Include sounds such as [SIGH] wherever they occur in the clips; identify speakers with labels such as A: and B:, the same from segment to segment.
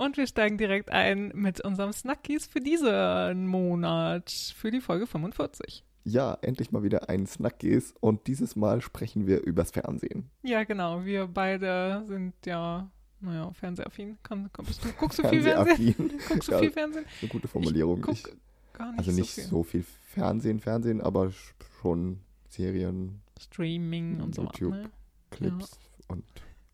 A: Und wir steigen direkt ein mit unserem Snackies für diesen Monat, für die Folge 45.
B: Ja, endlich mal wieder ein Snackies und dieses Mal sprechen wir übers Fernsehen.
A: Ja, genau. Wir beide sind ja, naja, fernsehaffin. Kann, bist du, guckst du viel Fernsehen? [LAUGHS] [LAUGHS] Guckst du
B: ja,
A: viel Fernsehen?
B: Eine gute Formulierung.
A: Ich guck gar nicht
B: also nicht
A: so viel.
B: so viel Fernsehen, Fernsehen, aber schon Serien,
A: Streaming und so
B: YouTube.
A: ne?
B: Clips und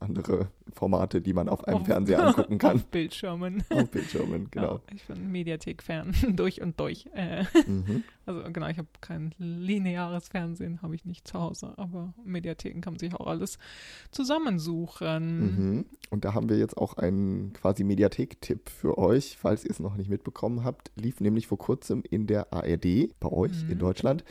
B: andere Formate, die man auf einem
A: Auf-
B: Fernseher angucken kann. [LAUGHS]
A: Auf Bildschirmen.
B: auf Bildschirmen, [LAUGHS] genau.
A: Ja, ich bin Mediathek-Fan, [LAUGHS] durch und durch. Äh,
B: Mhm.
A: also genau, ich habe kein lineares Fernsehen, habe ich nicht zu Hause, aber Mediatheken kann man sich auch alles zusammensuchen.
B: Mhm. Und da haben wir jetzt auch einen quasi Mediathek-Tipp für euch, falls ihr es noch nicht mitbekommen habt. Lief nämlich vor kurzem in der ARD bei euch
A: Mhm.
B: in Deutschland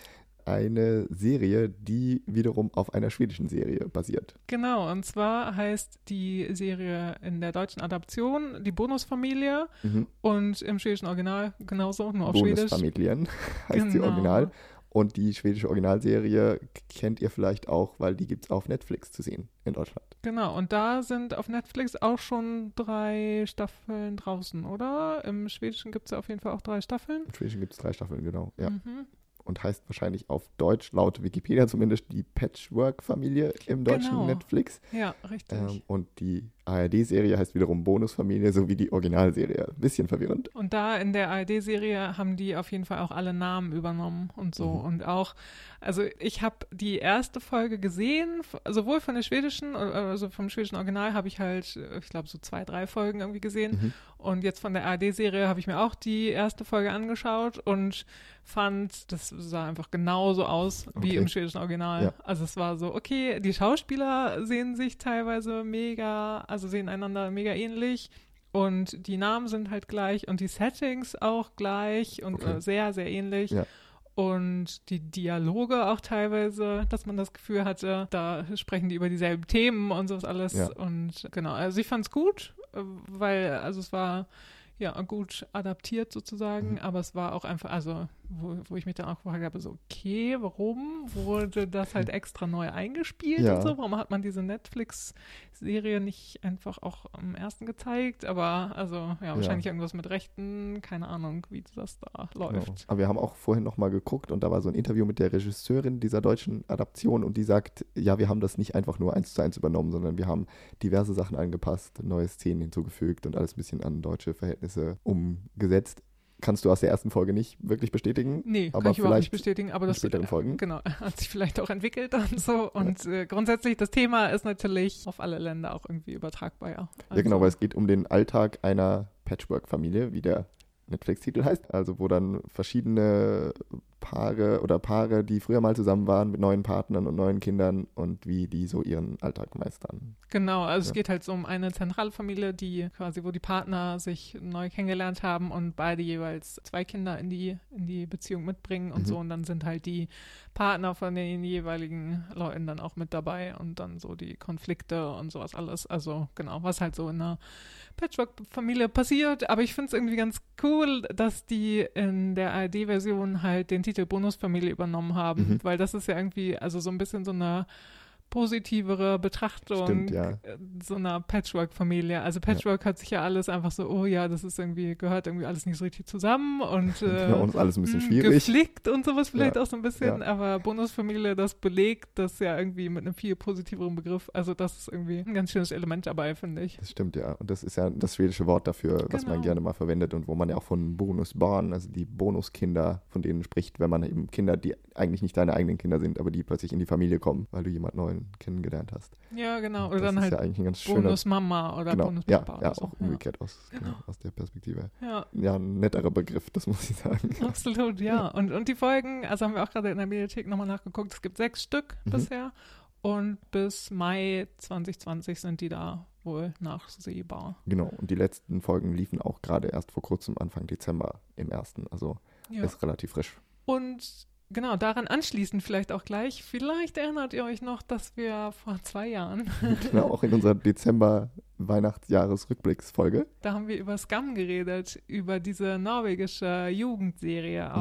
B: eine Serie, die wiederum auf einer schwedischen Serie basiert.
A: Genau, und zwar heißt die Serie in der deutschen Adaption die Bonusfamilie
B: Mhm.
A: und im schwedischen Original genauso, nur auf Schwedisch.
B: Bonusfamilien [LAUGHS] heißt sie
A: Genau.
B: original. Und die schwedische Originalserie kennt ihr vielleicht auch, weil die gibt es auf Netflix zu sehen in Deutschland.
A: Genau, und da sind auf Netflix auch schon drei Staffeln draußen, oder? Im Schwedischen gibt es ja auf jeden Fall auch drei Staffeln.
B: Im Schwedischen gibt es drei Staffeln, genau. Ja.
A: Mhm.
B: Und heißt wahrscheinlich auf Deutsch, laut Wikipedia zumindest, die Patchwork-Familie im deutschen
A: Genau.
B: Netflix.
A: Ja, richtig.
B: Ähm, und die ARD-Serie heißt wiederum Bonusfamilie, so wie die Originalserie. Bisschen verwirrend.
A: Und da in der ARD-Serie haben die auf jeden Fall auch alle Namen übernommen und so.
B: Mhm.
A: Und auch, also ich habe die erste Folge gesehen, sowohl von der schwedischen, äh, also vom schwedischen Original habe ich halt, ich glaube, so zwei, drei Folgen irgendwie gesehen.
B: Mhm.
A: Und jetzt von der ARD-Serie habe ich mir auch die erste Folge angeschaut und fand, das sah einfach genauso aus wie
B: Okay.
A: im schwedischen Original.
B: Ja.
A: Also es war so, okay, die Schauspieler sehen sich teilweise mega, also sehen einander mega ähnlich. Und die Namen sind halt gleich und die Settings auch gleich und
B: Okay.
A: äh, sehr, sehr ähnlich.
B: Ja.
A: Und die Dialoge auch teilweise, dass man das Gefühl hatte, da sprechen die über dieselben Themen und sowas alles.
B: Ja.
A: Und genau, also ich fand's gut, äh, weil, also es war ja gut adaptiert sozusagen,
B: Mhm.
A: aber es war auch einfach, also wo, wo ich mich dann auch gefragt habe, so, okay, warum wurde das halt extra neu eingespielt
B: Ja.
A: und so? Warum hat man diese Netflix-Serie nicht einfach auch am ersten gezeigt? Aber also, ja, wahrscheinlich irgendwas mit Rechten, keine Ahnung, wie das da
B: Genau.
A: läuft.
B: Aber wir haben auch vorhin nochmal geguckt und da war so ein Interview mit der Regisseurin dieser deutschen Adaption und die sagt, ja, wir haben das nicht einfach nur eins zu eins übernommen, sondern wir haben diverse Sachen angepasst, neue Szenen hinzugefügt und alles ein bisschen an deutsche Verhältnisse umgesetzt. Kannst du aus der ersten Folge nicht wirklich bestätigen?
A: Nee,
B: Aber
A: kann ich überhaupt nicht bestätigen, aber
B: in
A: das
B: späteren Folgen?
A: genau, [LAUGHS] hat sich vielleicht auch entwickelt und so. Und äh, grundsätzlich, das Thema ist natürlich auf alle Länder auch irgendwie übertragbar, ja.
B: Ja, genau,
A: Also-
B: weil es geht um den Alltag einer Patchwork-Familie, wie der Netflix-Titel heißt. Also wo dann verschiedene Paare oder Paare, die früher mal zusammen waren mit neuen Partnern und neuen Kindern und wie die so ihren Alltag meistern.
A: Genau, also es
B: Ja.
A: geht halt so um eine Zentralfamilie, die quasi, wo die Partner sich neu kennengelernt haben und beide jeweils zwei Kinder in die, in die Beziehung mitbringen und
B: Mhm.
A: so. Und dann sind halt die Partner von den jeweiligen Leuten dann auch mit dabei und dann so die Konflikte und sowas alles. Also genau, was halt so in einer Patchwork-Familie passiert. Aber ich finde es irgendwie ganz cool, dass die in der ARD-Version halt den Titel Bonusfamilie übernommen haben,
B: Mhm.
A: weil das ist ja irgendwie, also so ein bisschen so eine positivere Betrachtung
B: Stimmt, ja.
A: äh, so einer Patchwork-Familie. Also Patchwork hat sich ja alles einfach so, oh ja, das ist irgendwie, gehört irgendwie alles nicht so richtig zusammen und [LAUGHS] äh,
B: Genau, und ist alles ein bisschen
A: mh,
B: schwierig.
A: Geflickt und sowas vielleicht
B: Ja,
A: auch so ein bisschen,
B: ja.
A: aber Bonusfamilie, das belegt das ja irgendwie mit einem viel positiveren Begriff. Also das ist irgendwie ein ganz schönes Element dabei, finde ich.
B: Das stimmt, ja. Und das ist ja das schwedische Wort dafür, was man
A: Genau.
B: gerne mal verwendet und wo man ja auch von Bonusbarn, also die Bonuskinder, von denen spricht, wenn man eben Kinder, die eigentlich nicht deine eigenen Kinder sind, aber die plötzlich in die Familie kommen, weil du jemand Neuen kennengelernt hast.
A: Ja, genau. Oder
B: das
A: dann
B: ist
A: halt
B: ja eigentlich ein ganz schöner
A: Bonusmama oder
B: genau, ja,
A: Bonuspapa
B: ja,
A: oder so.
B: auch umgekehrt aus, genau,
A: Genau.
B: aus der Perspektive.
A: Ja.
B: Ja, ein netterer Begriff, das muss ich sagen. [LAUGHS]
A: Absolut, ja. Und, und die Folgen, also haben wir auch gerade in der Mediathek nochmal nachgeguckt, es gibt sechs Stück
B: Mhm.
A: bisher und bis Mai 2020 sind die da wohl nachsehbar.
B: Genau, und die letzten Folgen liefen auch gerade erst vor kurzem, Anfang Dezember im ersten, also
A: Ja.
B: ist relativ frisch.
A: Und genau, daran anschließend vielleicht auch gleich, vielleicht erinnert ihr euch noch, dass wir vor zwei Jahren,
B: genau, auch in unserer Dezember-Weihnachtsjahres-Rückblicksfolge.
A: da haben wir über Scum geredet, über diese norwegische Jugendserie
B: Mhm.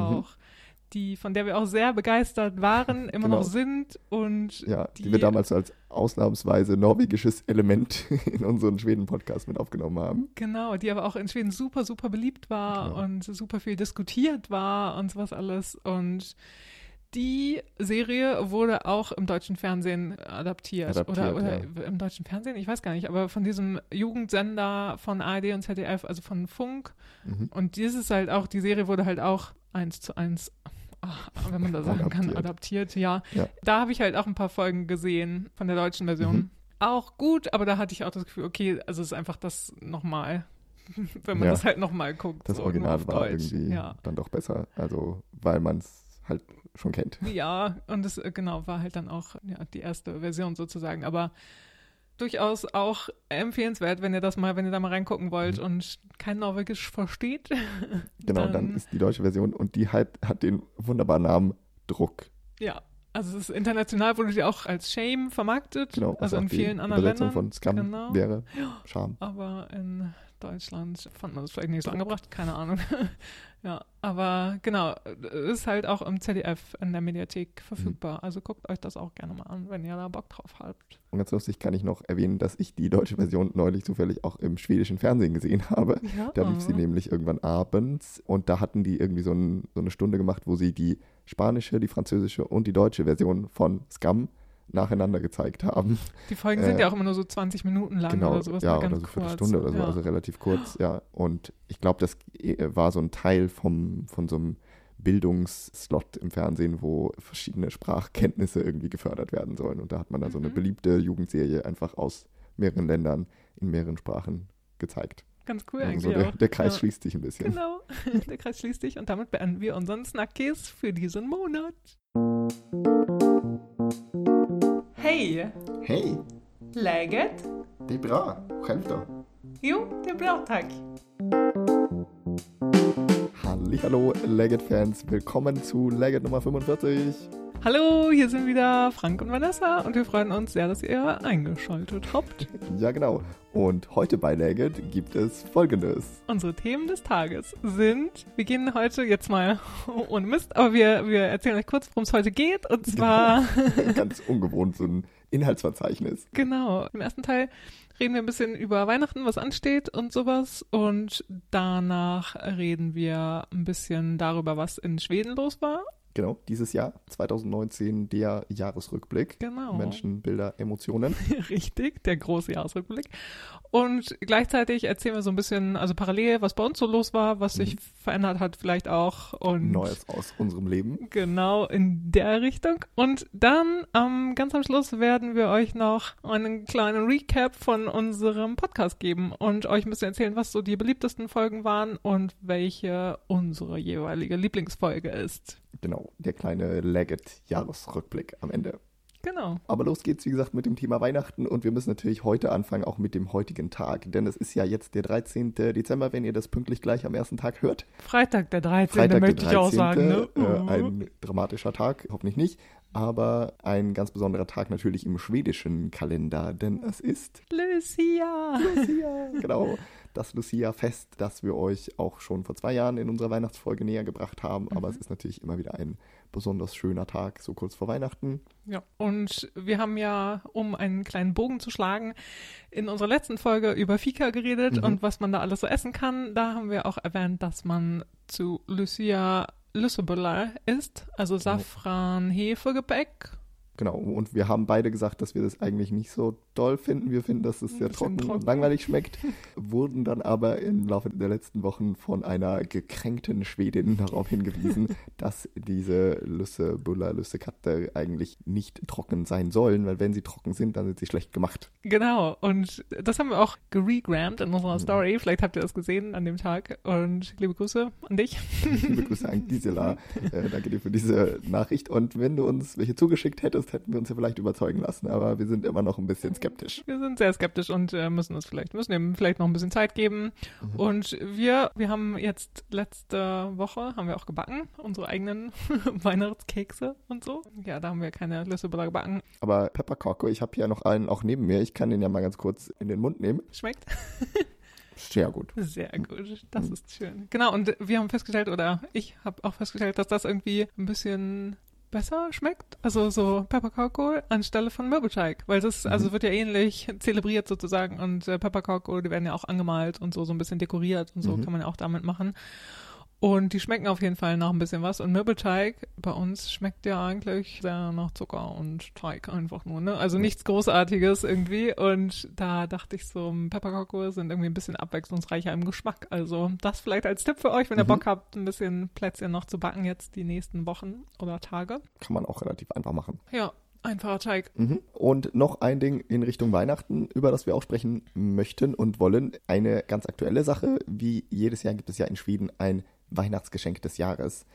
A: Die, von der wir auch sehr begeistert waren, [LAUGHS] immer
B: Genau.
A: noch sind und
B: Ja, die,
A: die,
B: wir damals als ausnahmsweise norwegisches Element [LAUGHS] in unseren Schweden-Podcast mit aufgenommen haben.
A: Genau, die aber auch in Schweden super, super beliebt war
B: Genau.
A: und super viel diskutiert war und sowas alles. Und die Serie wurde auch im deutschen Fernsehen adaptiert.
B: Adaptiert,
A: oder oder im deutschen Fernsehen, ich weiß gar nicht, aber von diesem Jugendsender von ARD und ZDF, also von Funk.
B: Mhm.
A: Und dieses halt auch, die Serie wurde halt auch eins zu eins, ach, wenn man da sagen kann,
B: Adaptiert.
A: ja.
B: Ja.
A: Da habe ich halt auch ein paar Folgen gesehen von der deutschen Version.
B: Mhm.
A: Auch gut, aber da hatte ich auch das Gefühl, okay, also es ist einfach das nochmal, [LAUGHS] wenn man
B: Ja.
A: das halt nochmal guckt.
B: Das
A: so
B: Original war
A: Deutsch.
B: irgendwie
A: Ja.
B: dann doch besser, also weil man es halt schon kennt.
A: Ja, und es äh, genau war halt dann auch ja, die erste Version sozusagen, aber durchaus auch empfehlenswert, wenn ihr das mal, wenn ihr da mal reingucken wollt und kein Norwegisch versteht.
B: Mhm. [LAUGHS] Genau, dann,
A: Dann-
B: ist die deutsche Version und die halt, hat den wunderbaren Namen Druck.
A: Ja, also es ist international wurde die auch als Shame vermarktet,
B: Genau,
A: also in vielen anderen
B: Übersetzung
A: Ländern.
B: von Scam
A: genau.
B: wäre. [GASPS] Scham.
A: Aber in Deutschland fand man das vielleicht nicht so angebracht, keine Ahnung. [LAUGHS] ja, aber genau, ist halt auch im ZDF in der Mediathek verfügbar. Also guckt euch das auch gerne mal an, wenn ihr da Bock drauf habt.
B: Und ganz lustig kann ich noch erwähnen, dass ich die deutsche Version neulich zufällig auch im schwedischen Fernsehen gesehen habe.
A: Ja.
B: Da lief sie nämlich irgendwann abends und da hatten die irgendwie so, ein, so eine Stunde gemacht, wo sie die spanische, die französische und die deutsche Version von Scam nacheinander gezeigt haben.
A: Die Folgen sind
B: äh,
A: ja auch immer nur so 20 Minuten lang
B: genau,
A: oder sowas.
B: ja, oder so eine. Viertelstunde oder so,
A: ja.
B: also relativ kurz, ja. Und ich glaube, das äh, war so ein Teil vom, von so einem Bildungsslot im Fernsehen, wo verschiedene Sprachkenntnisse irgendwie gefördert werden sollen. Und da hat man dann so eine
A: Mhm.
B: beliebte Jugendserie einfach aus mehreren Ländern in mehreren Sprachen gezeigt.
A: Ganz cool
B: Also
A: eigentlich
B: so der, der Kreis
A: ja.
B: schließt sich ein bisschen.
A: Genau, [LAUGHS] der Kreis schließt sich und damit beenden wir unseren Snackies für diesen Monat. Hej!
B: Hey,
A: Läget?
B: det är bra. Själv då?
A: Jo, det är bra tack.
B: Hallo, Leggett-Fans. Willkommen zu Leggett Nummer 45.
A: Hallo, hier sind wieder Frank und Vanessa und wir freuen uns sehr, dass ihr eingeschaltet habt.
B: Ja, genau. Und heute bei Leggett gibt es folgendes.
A: Unsere Themen des Tages sind, wir gehen heute jetzt mal [LAUGHS] ohne Mist, aber wir, wir erzählen euch kurz, worum es heute geht. Und zwar, [LAUGHS]
B: Ganz ungewohnt, so ein Inhaltsverzeichnis.
A: genau, im ersten Teil reden wir ein bisschen über Weihnachten, was ansteht und sowas. Und danach reden wir ein bisschen darüber, was in Schweden los war.
B: Genau, dieses Jahr, 2019, der Jahresrückblick.
A: Genau.
B: Menschen, Bilder, Emotionen. [LAUGHS]
A: Richtig, der große Jahresrückblick. Und gleichzeitig erzählen wir so ein bisschen, also parallel, was bei uns so los war, was sich verändert hat vielleicht auch. Und
B: Neues aus unserem Leben.
A: Genau in der Richtung. Und dann ähm, ganz am Schluss werden wir euch noch einen kleinen Recap von unserem Podcast geben und euch ein bisschen erzählen, was so die beliebtesten Folgen waren und welche unsere jeweilige Lieblingsfolge ist.
B: Genau, der kleine Leggett-Jahresrückblick am Ende.
A: Genau.
B: Aber los geht's, wie gesagt, mit dem Thema Weihnachten und wir müssen natürlich heute anfangen, auch mit dem heutigen Tag. Denn es ist ja jetzt der 13. Dezember, wenn ihr das pünktlich gleich am ersten Tag hört.
A: Freitag der 13.
B: Freitag,
A: möchte
B: der
A: ich auch sagen. Ne?
B: Äh, ein dramatischer Tag, hoffentlich nicht. Aber ein ganz besonderer Tag natürlich im schwedischen Kalender, denn es ist
A: Lucia.
B: Lucia. genau, das Lucia-Fest, das wir euch auch schon vor zwei Jahren in unserer Weihnachtsfolge näher gebracht haben. Aber
A: Mhm.
B: es ist natürlich immer wieder ein besonders schöner Tag, so kurz vor Weihnachten.
A: Ja, und wir haben ja, um einen kleinen Bogen zu schlagen, in unserer letzten Folge über Fika geredet
B: Mhm.
A: und was man da alles so essen kann. Da haben wir auch erwähnt, dass man zu Lucia Lüsseböller isst, also Safran, Hefegebäck.
B: Genau, und wir haben beide gesagt, dass wir das eigentlich nicht so doll finden. Wir finden, dass es sehr
A: bisschen
B: trocken, und
A: trocken.
B: langweilig schmeckt. [LAUGHS] Wurden dann aber im Laufe der letzten Wochen von einer gekränkten Schwedin [LAUGHS] darauf hingewiesen, [LAUGHS] dass diese Lüsse, Buller, Lüsse Katte eigentlich nicht trocken sein sollen, weil wenn sie trocken sind, dann sind sie schlecht gemacht.
A: Genau, und das haben wir auch geregrammt in
B: Mhm.
A: unserer Story. Vielleicht habt ihr das gesehen an dem Tag. Und liebe Grüße an dich.
B: Liebe Grüße an Gisela. Äh, danke dir für diese Nachricht. Und wenn du uns welche zugeschickt hättest, hätten wir uns ja vielleicht überzeugen lassen. Aber wir sind immer noch ein bisschen skeptisch.
A: Wir sind sehr skeptisch und äh, müssen uns vielleicht, müssen dem vielleicht noch ein bisschen Zeit geben.
B: Mhm.
A: Und wir, wir haben jetzt letzte Woche, haben wir auch gebacken, unsere eigenen [LAUGHS] Weihnachtskekse und so. Ja, da haben wir keine Lüssebuller gebacken.
B: Aber Peppercorco, ich habe hier noch einen auch neben mir. Ich kann den ja mal ganz kurz in den Mund nehmen.
A: Schmeckt?
B: Sehr gut.
A: Sehr gut, das ist schön. Genau, und wir haben festgestellt, oder ich habe auch festgestellt, dass das irgendwie ein bisschen besser schmeckt. Also so Pepperkornkohl anstelle von Mürbeteig. Weil das, also wird ja ähnlich zelebriert sozusagen und äh, Pepperkornkohl, die werden ja auch angemalt und so, so ein bisschen dekoriert und so
B: Mhm.
A: kann man ja auch damit machen. Und die schmecken auf jeden Fall nach ein bisschen was. Und Mürbeteig bei uns schmeckt ja eigentlich sehr nach Zucker und Teig einfach nur, ne? Also nichts Großartiges irgendwie. Und da dachte ich so, Pepperkornkohl sind irgendwie ein bisschen abwechslungsreicher im Geschmack. Also das vielleicht als Tipp für euch, wenn ihr
B: Mhm.
A: Bock habt, ein bisschen Plätzchen noch zu backen jetzt die nächsten Wochen oder Tage.
B: Kann man auch relativ einfach machen.
A: Ja, einfacher Teig.
B: Mhm. Und noch ein Ding in Richtung Weihnachten, über das wir auch sprechen möchten und wollen. Eine ganz aktuelle Sache. Wie jedes Jahr gibt es ja in Schweden ein Weihnachtsgeschenk des Jahres,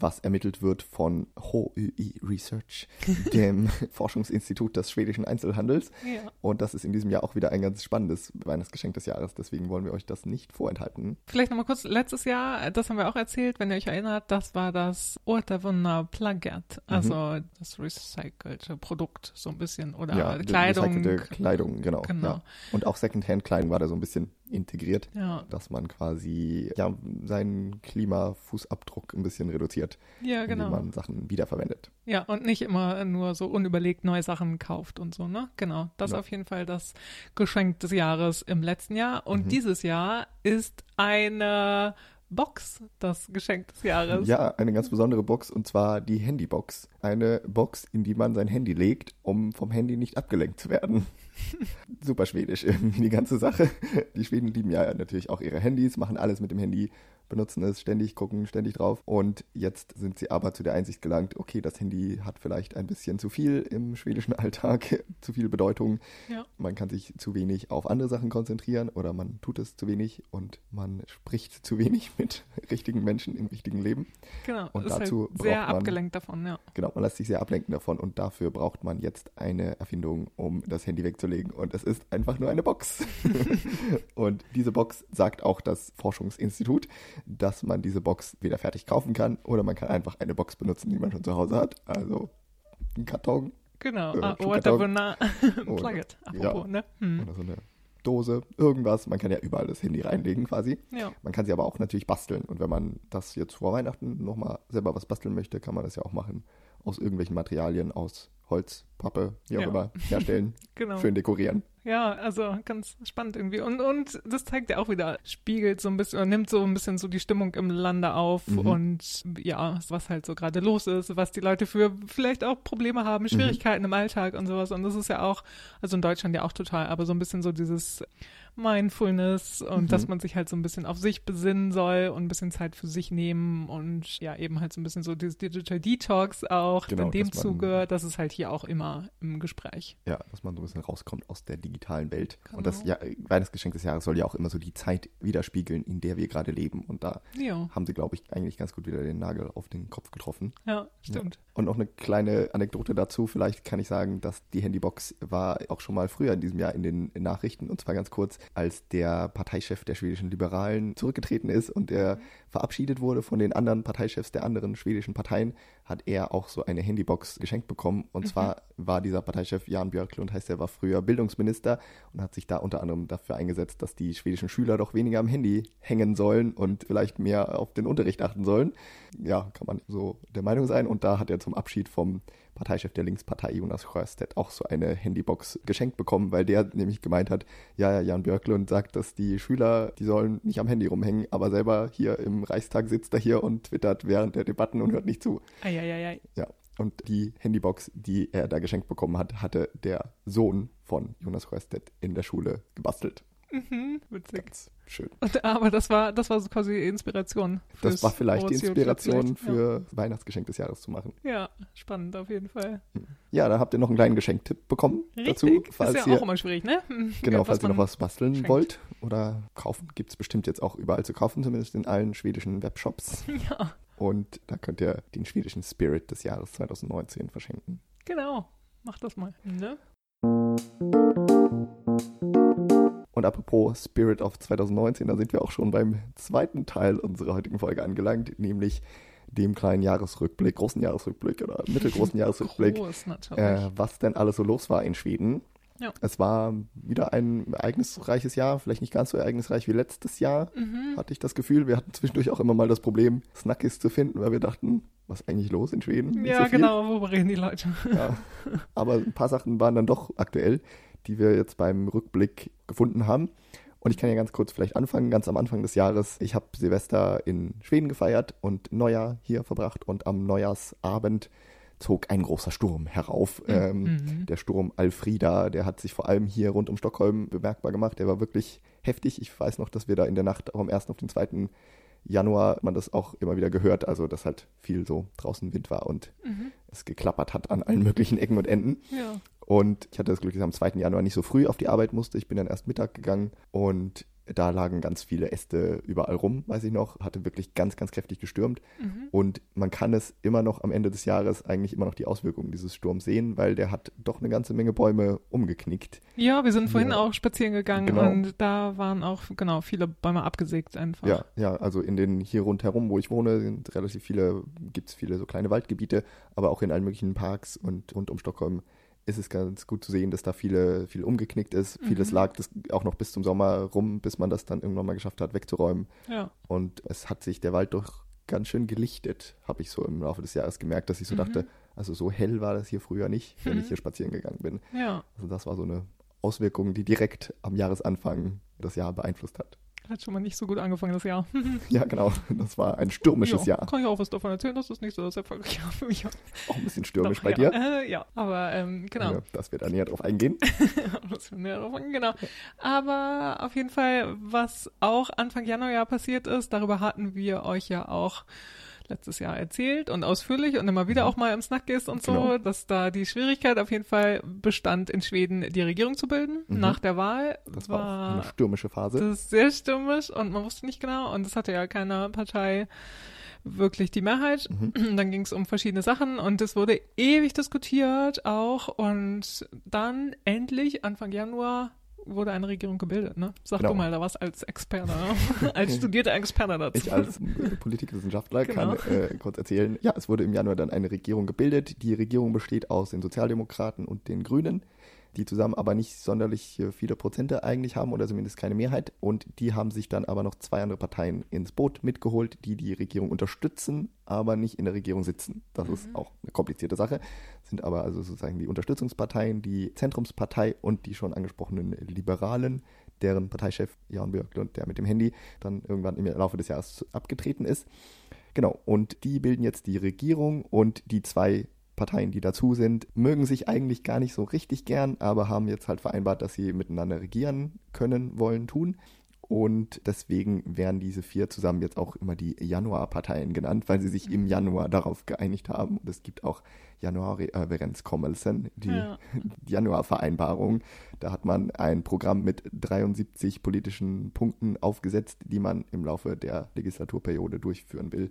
B: was ermittelt wird von HUI Research, [LAUGHS] dem Forschungsinstitut des schwedischen Einzelhandels.
A: Ja.
B: Und das ist in diesem Jahr auch wieder ein ganz spannendes Weihnachtsgeschenk des Jahres. Deswegen wollen wir euch das nicht vorenthalten.
A: Vielleicht nochmal kurz, letztes Jahr, das haben wir auch erzählt, wenn ihr euch erinnert, das war das Återvunna Plaggat, also das recycelte Produkt so ein bisschen oder
B: ja,
A: Kleidung.
B: recycelte Kleidung, genau.
A: Genau.
B: Ja. Und auch Secondhand-Kleidung war da so ein bisschen integriert. Dass man quasi ja, seinen Klimafußabdruck ein bisschen reduziert,
A: ja,
B: indem
A: genau.
B: man Sachen wiederverwendet.
A: Ja, und nicht immer nur so unüberlegt neue Sachen kauft und so, ne? Genau. Das ist
B: Ja.
A: auf jeden Fall das Geschenk des Jahres im letzten Jahr. Und
B: Mhm.
A: dieses Jahr ist eine Box das Geschenk des Jahres.
B: Ja, eine ganz besondere Box und zwar die Handybox. Eine Box, in die man sein Handy legt, um vom Handy nicht abgelenkt zu werden. [LAUGHS] Super schwedisch irgendwie die ganze Sache. Die Schweden lieben ja natürlich auch ihre Handys, machen alles mit dem Handy, benutzen es ständig, gucken ständig drauf. Und jetzt sind sie aber zu der Einsicht gelangt, okay, das Handy hat vielleicht ein bisschen zu viel im schwedischen [LAUGHS] Alltag, zu viel Bedeutung.
A: Ja.
B: Man kann sich zu wenig auf andere Sachen konzentrieren oder man tut es zu wenig und man spricht zu wenig [LAUGHS] mit richtigen Menschen im richtigen Leben.
A: Genau.
B: Und
A: ist
B: dazu
A: halt sehr
B: braucht man-
A: abgelenkt davon, ja.
B: Genau, man lässt sich sehr ablenken davon und dafür braucht man jetzt eine Erfindung, um das Handy wegzulegen. Und es ist einfach nur eine Box. [LAUGHS] und diese Box sagt auch das Forschungsinstitut, dass man diese Box wieder fertig kaufen kann oder man kann einfach eine Box benutzen, die man schon zu Hause hat. Also ein Karton
A: Genau.
B: Äh,
A: Ah,
B: Schuhkarton.
A: Återvunna [LAUGHS]
B: Oder-
A: Plaggat, apropos, ne? Hm.
B: oder so eine Dose, irgendwas. Man kann ja überall das Handy reinlegen quasi.
A: Ja.
B: Man kann sie aber auch natürlich basteln. Und wenn man das jetzt vor Weihnachten nochmal selber was basteln möchte, kann man das ja auch machen. Aus irgendwelchen Materialien, aus Holz, Pappe, wie auch
A: Ja.
B: immer, herstellen, [LAUGHS]
A: Genau.
B: schön dekorieren.
A: Ja, also ganz spannend irgendwie. Und, und das zeigt ja auch wieder, spiegelt so ein bisschen, nimmt so ein bisschen so die Stimmung im Lande auf
B: Mhm.
A: und ja, was halt so gerade los ist, was die Leute für vielleicht auch Probleme haben, Schwierigkeiten im Alltag und sowas. Und das ist ja auch, also in Deutschland ja auch total, aber so ein bisschen so dieses Mindfulness und
B: Mhm.
A: dass man sich halt so ein bisschen auf sich besinnen soll und ein bisschen Zeit für sich nehmen und ja, eben halt so ein bisschen so dieses Digital Detox auch
B: Genau,
A: in dem
B: dass
A: Zuge, das ist halt hier auch immer im Gespräch.
B: Ja, dass man so ein bisschen rauskommt aus der digitalen Welt.
A: Genau.
B: Und das ja, Weihnachtsgeschenk des Jahres soll ja auch immer so die Zeit widerspiegeln, in der wir gerade leben. Und da
A: Ja,
B: haben sie, glaube ich, eigentlich ganz gut wieder den Nagel auf den Kopf getroffen.
A: ja, stimmt.
B: Und noch eine kleine Anekdote dazu. Vielleicht kann ich sagen, dass die Handybox war auch schon mal früher in diesem Jahr in den Nachrichten. Und zwar ganz kurz, als der Parteichef der schwedischen Liberalen zurückgetreten ist und er verabschiedet wurde von den anderen Parteichefs der anderen schwedischen Parteien, hat er auch so eine Handybox geschenkt bekommen. Und zwar war dieser Parteichef Jan Björklund, heißt er, war früher Bildungsminister und hat sich da unter anderem dafür eingesetzt, dass die schwedischen Schüler doch weniger am Handy hängen sollen und vielleicht mehr auf den Unterricht achten sollen. Ja, kann man so der Meinung sein. Und da hat er zum Abschied vom Parteichef der Linkspartei Jonas Sjöstedt auch so eine Handybox geschenkt bekommen, weil der nämlich gemeint hat, ja, ja, Jan Björklund sagt, dass die Schüler, die sollen nicht am Handy rumhängen, aber selber hier im Reichstag sitzt er hier und twittert während der Debatten und hört nicht zu.
A: Eieiei.
B: Ja, und die Handybox, die er da geschenkt bekommen hat, hatte der Sohn von Jonas Sjöstedt in der Schule gebastelt.
A: Mhm, witzig.
B: Ganz schön.
A: Und, aber das war, das war so quasi Inspiration.
B: Das war vielleicht die Inspiration für Weihnachtsgeschenk des Jahres zu machen.
A: Ja. ja, spannend auf jeden Fall.
B: Ja, da habt ihr noch einen kleinen Geschenktipp bekommen dazu,
A: Richtig.
B: falls
A: ist ja
B: ihr
A: auch immer schwierig, ne? Hm,
B: Genau, falls ihr noch was basteln
A: schenkt.
B: wollt oder kaufen, gibt es bestimmt jetzt auch überall zu kaufen, zumindest in allen schwedischen Webshops. [LAUGHS]
A: Ja,
B: Und da könnt ihr den schwedischen Spirit des Jahres 2019 verschenken.
A: genau. Mach das mal. Ne?
B: Und apropos Spirit of 2019, da sind wir auch schon beim zweiten Teil unserer heutigen Folge angelangt, nämlich dem kleinen Jahresrückblick, großen Jahresrückblick oder [LAUGHS] mittelgroßen Jahresrückblick,
A: Groß
B: äh, was denn alles so los war in Schweden.
A: Ja.
B: Es war wieder ein ereignisreiches Jahr, vielleicht nicht ganz so ereignisreich wie letztes Jahr,
A: Mhm.
B: hatte ich das Gefühl. Wir hatten zwischendurch auch immer mal das Problem, Snackis zu finden, weil wir dachten, was ist eigentlich los in Schweden? Nicht
A: Ja,
B: so
A: genau, worüber reden die Leute?
B: Ja. [LAUGHS] Aber ein paar Sachen waren dann doch aktuell, die wir jetzt beim Rückblick gefunden haben. Und ich kann ja ganz kurz vielleicht anfangen, ganz am Anfang des Jahres. Ich habe Silvester in Schweden gefeiert und Neujahr hier verbracht und am Neujahrsabend zog ein großer Sturm herauf. Ähm,
A: Mhm.
B: der Sturm Alfrida, der hat sich vor allem hier rund um Stockholm bemerkbar gemacht. Der war wirklich heftig. Ich weiß noch, dass wir da in der Nacht vom 1. auf den 2. Januar man das auch immer wieder gehört, also dass halt viel so draußen Wind war und
A: Mhm.
B: es geklappert hat an allen möglichen Ecken und Enden.
A: Ja.
B: Und ich hatte das Glück, dass ich am 2. Januar nicht so früh auf die Arbeit musste. Ich bin dann erst Mittag gegangen und da lagen ganz viele Äste überall rum, weiß ich noch. Hatte wirklich ganz, ganz kräftig gestürmt.
A: Mhm.
B: Und man kann es immer noch am Ende des Jahres eigentlich immer noch die Auswirkungen dieses Sturms sehen, weil der hat doch eine ganze Menge Bäume umgeknickt.
A: Ja, wir sind vorhin
B: Ja.
A: auch spazieren gegangen
B: Genau.
A: und da waren auch, genau, viele Bäume abgesägt einfach.
B: Ja, ja, also in den hier rundherum, wo ich wohne, sind relativ viele, gibt es viele so kleine Waldgebiete, aber auch in allen möglichen Parks und rund um Stockholm ist es ganz gut zu sehen, dass da viele, viel umgeknickt ist. Vieles
A: Mhm.
B: lag das auch noch bis zum Sommer rum, bis man das dann irgendwann mal geschafft hat, wegzuräumen.
A: Ja.
B: Und es hat sich der Wald doch ganz schön gelichtet, habe ich so im Laufe des Jahres gemerkt, dass ich so
A: Mhm.
B: dachte, also so hell war das hier früher nicht, wenn
A: Mhm.
B: ich hier spazieren gegangen bin.
A: Ja.
B: Also das war so eine Auswirkung, die direkt am Jahresanfang das Jahr beeinflusst hat.
A: Hat schon mal nicht so gut angefangen, das Jahr. [LAUGHS]
B: Ja, genau. Das war ein stürmisches
A: ja,
B: Jahr.
A: Kann ich auch was davon erzählen, dass das nicht so das erfolgreiche Jahr für mich war.
B: Auch ein bisschen stürmisch
A: Doch,
B: bei
A: ja.
B: dir.
A: Äh, ja, aber ähm, genau.
B: Ja, dass wir da näher drauf eingehen. [LAUGHS]
A: Das wir näher drauf eingehen, genau. Aber auf jeden Fall, was auch Anfang Januar ja passiert ist, darüber hatten wir euch ja auch letztes Jahr erzählt und ausführlich und immer wieder auch mal im Snackgist und so,
B: Genau.
A: dass da die Schwierigkeit auf jeden Fall bestand, in Schweden die Regierung zu bilden.
B: Mhm.
A: Nach der Wahl
B: Das war auch eine stürmische Phase.
A: das ist sehr stürmisch und man wusste nicht genau und es hatte ja keine Partei wirklich die Mehrheit.
B: Mhm. [CLEARS THROAT]
A: Dann ging es um verschiedene Sachen und es wurde ewig diskutiert auch und dann endlich Anfang Januar wurde eine Regierung gebildet, ne? Sag
B: Genau.
A: du mal da was als Experte, [LAUGHS] ne? als studierter Experte dazu.
B: Ich als äh, Politikwissenschaftler
A: Genau.
B: kann äh, kurz erzählen, ja, es wurde im Januar dann eine Regierung gebildet. Die Regierung besteht aus den Sozialdemokraten und den Grünen, die zusammen aber nicht sonderlich äh, viele Prozente eigentlich haben oder zumindest keine Mehrheit. Und die haben sich dann aber noch zwei andere Parteien ins Boot mitgeholt, die die Regierung unterstützen, aber nicht in der Regierung sitzen. Das ist auch eine komplizierte Sache. Sind aber also sozusagen die Unterstützungsparteien, die Zentrumspartei und die schon angesprochenen Liberalen, deren Parteichef Jan Björklund, der mit dem Handy dann irgendwann im Laufe des Jahres abgetreten ist. Genau, und die bilden jetzt die Regierung und die zwei Parteien, die dazu sind, mögen sich eigentlich gar nicht so richtig gern, aber haben jetzt halt vereinbart, dass sie miteinander regieren können, wollen, tun. Und deswegen werden diese vier zusammen jetzt auch immer die Januarparteien genannt, weil sie sich im Januar darauf geeinigt haben. Und es gibt auch Januaröverenskommelsen, die
A: Ja. [LAUGHS]
B: Januarvereinbarung. Da hat man ein Programm mit 73 politischen Punkten aufgesetzt, die man im Laufe der Legislaturperiode durchführen will.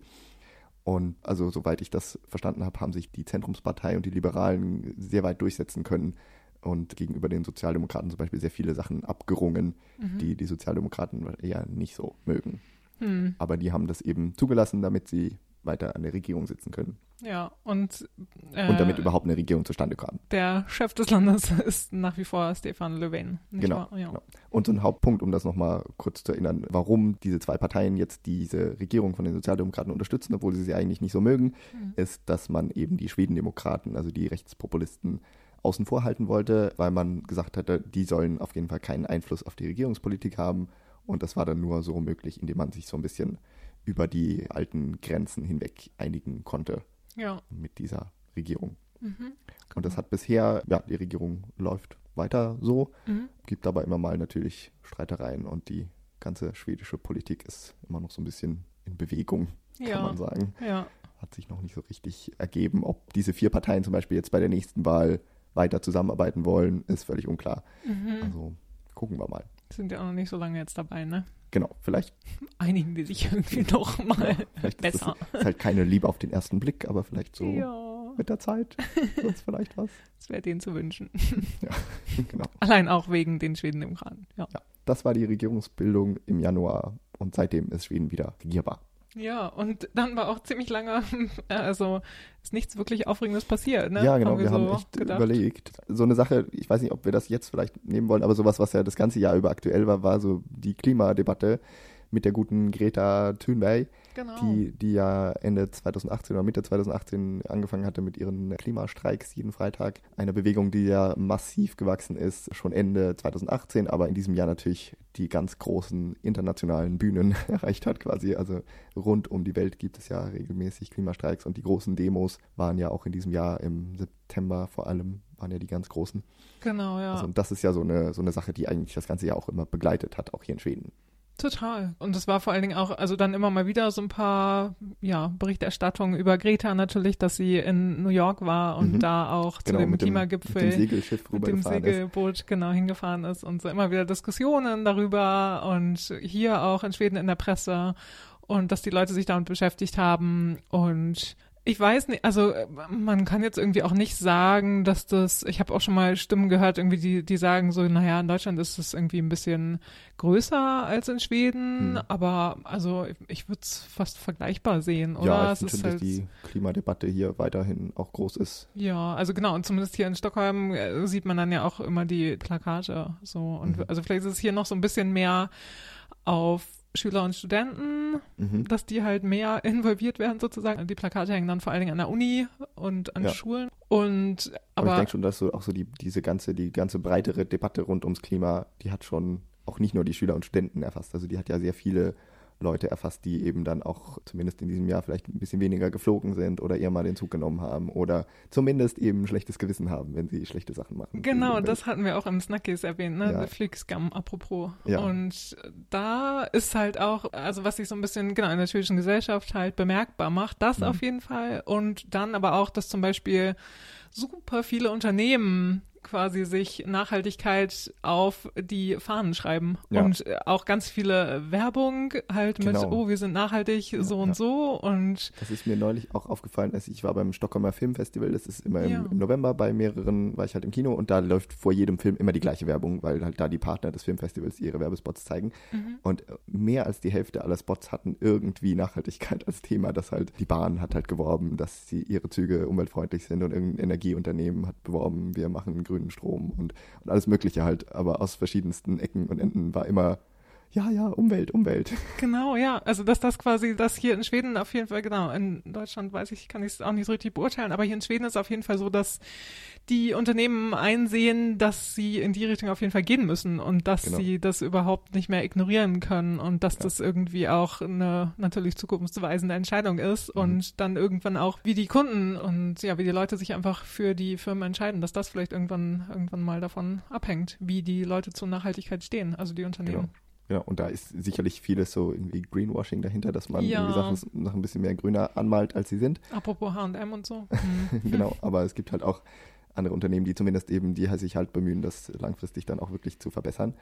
B: Und also, soweit ich das verstanden habe, haben sich die Zentrumspartei und die Liberalen sehr weit durchsetzen können und gegenüber den Sozialdemokraten zum Beispiel sehr viele Sachen abgerungen, die die Sozialdemokraten eher nicht so mögen.
A: Hm,
B: Aber die haben das eben zugelassen, damit sie weiter an der Regierung sitzen können
A: ja, und, äh,
B: und damit überhaupt eine Regierung zustande kam.
A: der Chef des Landes [LAUGHS] ist nach wie vor Stefan nicht
B: Genau,
A: wahr? Ja.
B: genau. Und so ein Hauptpunkt, um das nochmal kurz zu erinnern, warum diese zwei Parteien jetzt diese Regierung von den Sozialdemokraten unterstützen, obwohl sie sie eigentlich nicht so mögen,
A: Mhm.
B: ist, dass man eben die Schwedendemokraten, also die Rechtspopulisten, außen vor halten wollte, weil man gesagt hatte, die sollen auf jeden Fall keinen Einfluss auf die Regierungspolitik haben. Und das war dann nur so möglich, indem man sich so ein bisschen über die alten Grenzen hinweg einigen konnte
A: ja.
B: mit dieser Regierung.
A: Mhm.
B: Und das hat bisher, ja, die Regierung läuft weiter so,
A: Mhm.
B: gibt aber immer mal natürlich Streitereien und die ganze schwedische Politik ist immer noch so ein bisschen in Bewegung, kann
A: Ja.
B: man sagen.
A: Ja.
B: Hat sich noch nicht so richtig ergeben. Ob diese vier Parteien zum Beispiel jetzt bei der nächsten Wahl weiter zusammenarbeiten wollen, ist völlig unklar.
A: Mhm.
B: Also gucken wir mal.
A: Sind ja auch noch nicht so lange jetzt dabei, ne?
B: Genau, vielleicht,
A: Einigen die sich irgendwie noch mal
B: ist
A: besser.
B: das ist halt keine Liebe auf den ersten Blick, aber vielleicht so
A: Ja,
B: mit der Zeit sonst vielleicht was.
A: das wäre denen zu wünschen. [LAUGHS]
B: Genau.
A: Allein auch wegen den Schwedendemokraten. Ja.
B: Ja, das war die Regierungsbildung im Januar und seitdem ist Schweden wieder regierbar.
A: Ja, und dann war auch ziemlich lange, [LAUGHS] also ist nichts wirklich Aufregendes passiert, ne?
B: Ja, genau, haben wir, wir haben so echt gedacht. überlegt. So eine Sache, ich weiß nicht, ob wir das jetzt vielleicht nehmen wollen, aber sowas, was ja das ganze Jahr über aktuell war, war so die Klimadebatte mit der guten Greta Thunberg, genau. die, die ja Ende 2018 oder Mitte 2018 angefangen hatte mit ihren Klimastreiks jeden Freitag. Eine Bewegung, die ja massiv gewachsen ist, schon Ende 2018, aber in diesem Jahr natürlich die ganz großen internationalen Bühnen [LAUGHS] erreicht hat quasi. Also rund um die Welt gibt es ja regelmäßig Klimastreiks und die großen Demos waren ja auch in diesem Jahr im September vor allem waren ja die ganz großen.
A: Genau, ja.
B: Also das ist ja so eine, so eine Sache, die eigentlich das ganze Jahr auch immer begleitet hat, auch hier in Schweden.
A: Total. Und es war vor allen Dingen auch, also dann immer mal wieder so ein paar ja, Berichterstattungen über Greta natürlich, dass sie in New York war und mhm. da auch genau, zu dem Klimagipfel
B: mit dem Segelschiff
A: mit dem Segelboot
B: ist.
A: genau hingefahren ist und so immer wieder Diskussionen darüber und hier auch in Schweden in der Presse und dass die Leute sich damit beschäftigt haben und ich weiß nicht, also äh, man kann jetzt irgendwie auch nicht sagen, dass das, ich habe auch schon mal Stimmen gehört, irgendwie, die, die sagen so, naja, in Deutschland ist es irgendwie ein bisschen größer als in Schweden, hm. aber also ich würde es fast vergleichbar sehen, oder?
B: Ja, ich finde, halt, dass die Klimadebatte hier weiterhin auch groß ist.
A: Ja, also genau, und zumindest hier in Stockholm äh, sieht man dann ja auch immer die Plakate so und mhm. also vielleicht ist es hier noch so ein bisschen mehr auf Schüler und Studenten, mhm. dass die halt mehr [LAUGHS] involviert werden sozusagen. Die Plakate hängen dann vor allen Dingen an der Uni und an ja. Schulen. Und aber,
B: aber ich denke schon, dass so auch so die, diese ganze, die ganze breitere Debatte rund ums Klima, die hat schon auch nicht nur die Schüler und Studenten erfasst. Also die hat ja sehr viele Leute erfasst, die eben dann auch zumindest in diesem Jahr vielleicht ein bisschen weniger geflogen sind oder eher mal den Zug genommen haben oder zumindest eben ein schlechtes Gewissen haben, wenn sie schlechte Sachen machen.
A: Genau, das hatten wir auch im Snackies erwähnt, ne? Ja. Flixgum apropos. Ja. Und da ist halt auch, also was sich so ein bisschen genau in der schwedischen Gesellschaft halt bemerkbar macht, das mhm. auf jeden Fall. Und dann aber auch, dass zum Beispiel super viele Unternehmen quasi sich Nachhaltigkeit auf die Fahnen schreiben ja. und äh, auch ganz viele Werbung halt genau. mit, oh, wir sind nachhaltig ja, so und ja. so und
B: das ist mir neulich auch aufgefallen, als ich war beim Stockholmer Filmfestival, das ist immer im, im, November bei mehreren, war ich halt im Kino und da läuft vor jedem Film immer die gleiche Werbung, weil halt da die Partner des Filmfestivals ihre Werbespots zeigen mhm. und mehr als die Hälfte aller Spots hatten irgendwie Nachhaltigkeit als Thema, dass halt die Bahn hat halt geworben, dass sie ihre Züge umweltfreundlich sind und irgendein Energieunternehmen hat beworben, wir machen grünen Strom und, und alles Mögliche halt, aber aus verschiedensten Ecken und Enden war immer ja, ja, Umwelt, Umwelt. [LAUGHS]
A: Genau, ja. Also dass das quasi, das hier in Schweden auf jeden Fall, genau, in Deutschland weiß ich, kann ich es auch nicht so richtig beurteilen, aber hier in Schweden ist es auf jeden Fall so, dass die Unternehmen einsehen, dass sie in die Richtung auf jeden Fall gehen müssen und dass genau. sie das überhaupt nicht mehr ignorieren können und dass ja. das irgendwie auch eine natürlich zukunftsweisende Entscheidung ist mhm. und dann irgendwann auch, wie die Kunden und ja, wie die Leute sich einfach für die Firmen entscheiden, dass das vielleicht irgendwann, irgendwann mal davon abhängt, wie die Leute zur Nachhaltigkeit stehen, also die Unternehmen.
B: Genau. Ja, und da ist sicherlich vieles so irgendwie Greenwashing dahinter, dass man ja. irgendwie Sachen noch ein bisschen mehr grüner anmalt, als sie sind.
A: Apropos H&M und so. [LAUGHS]
B: Mhm. genau, aber es gibt halt auch andere Unternehmen, die zumindest eben, die sich halt bemühen, das langfristig dann auch wirklich zu verbessern.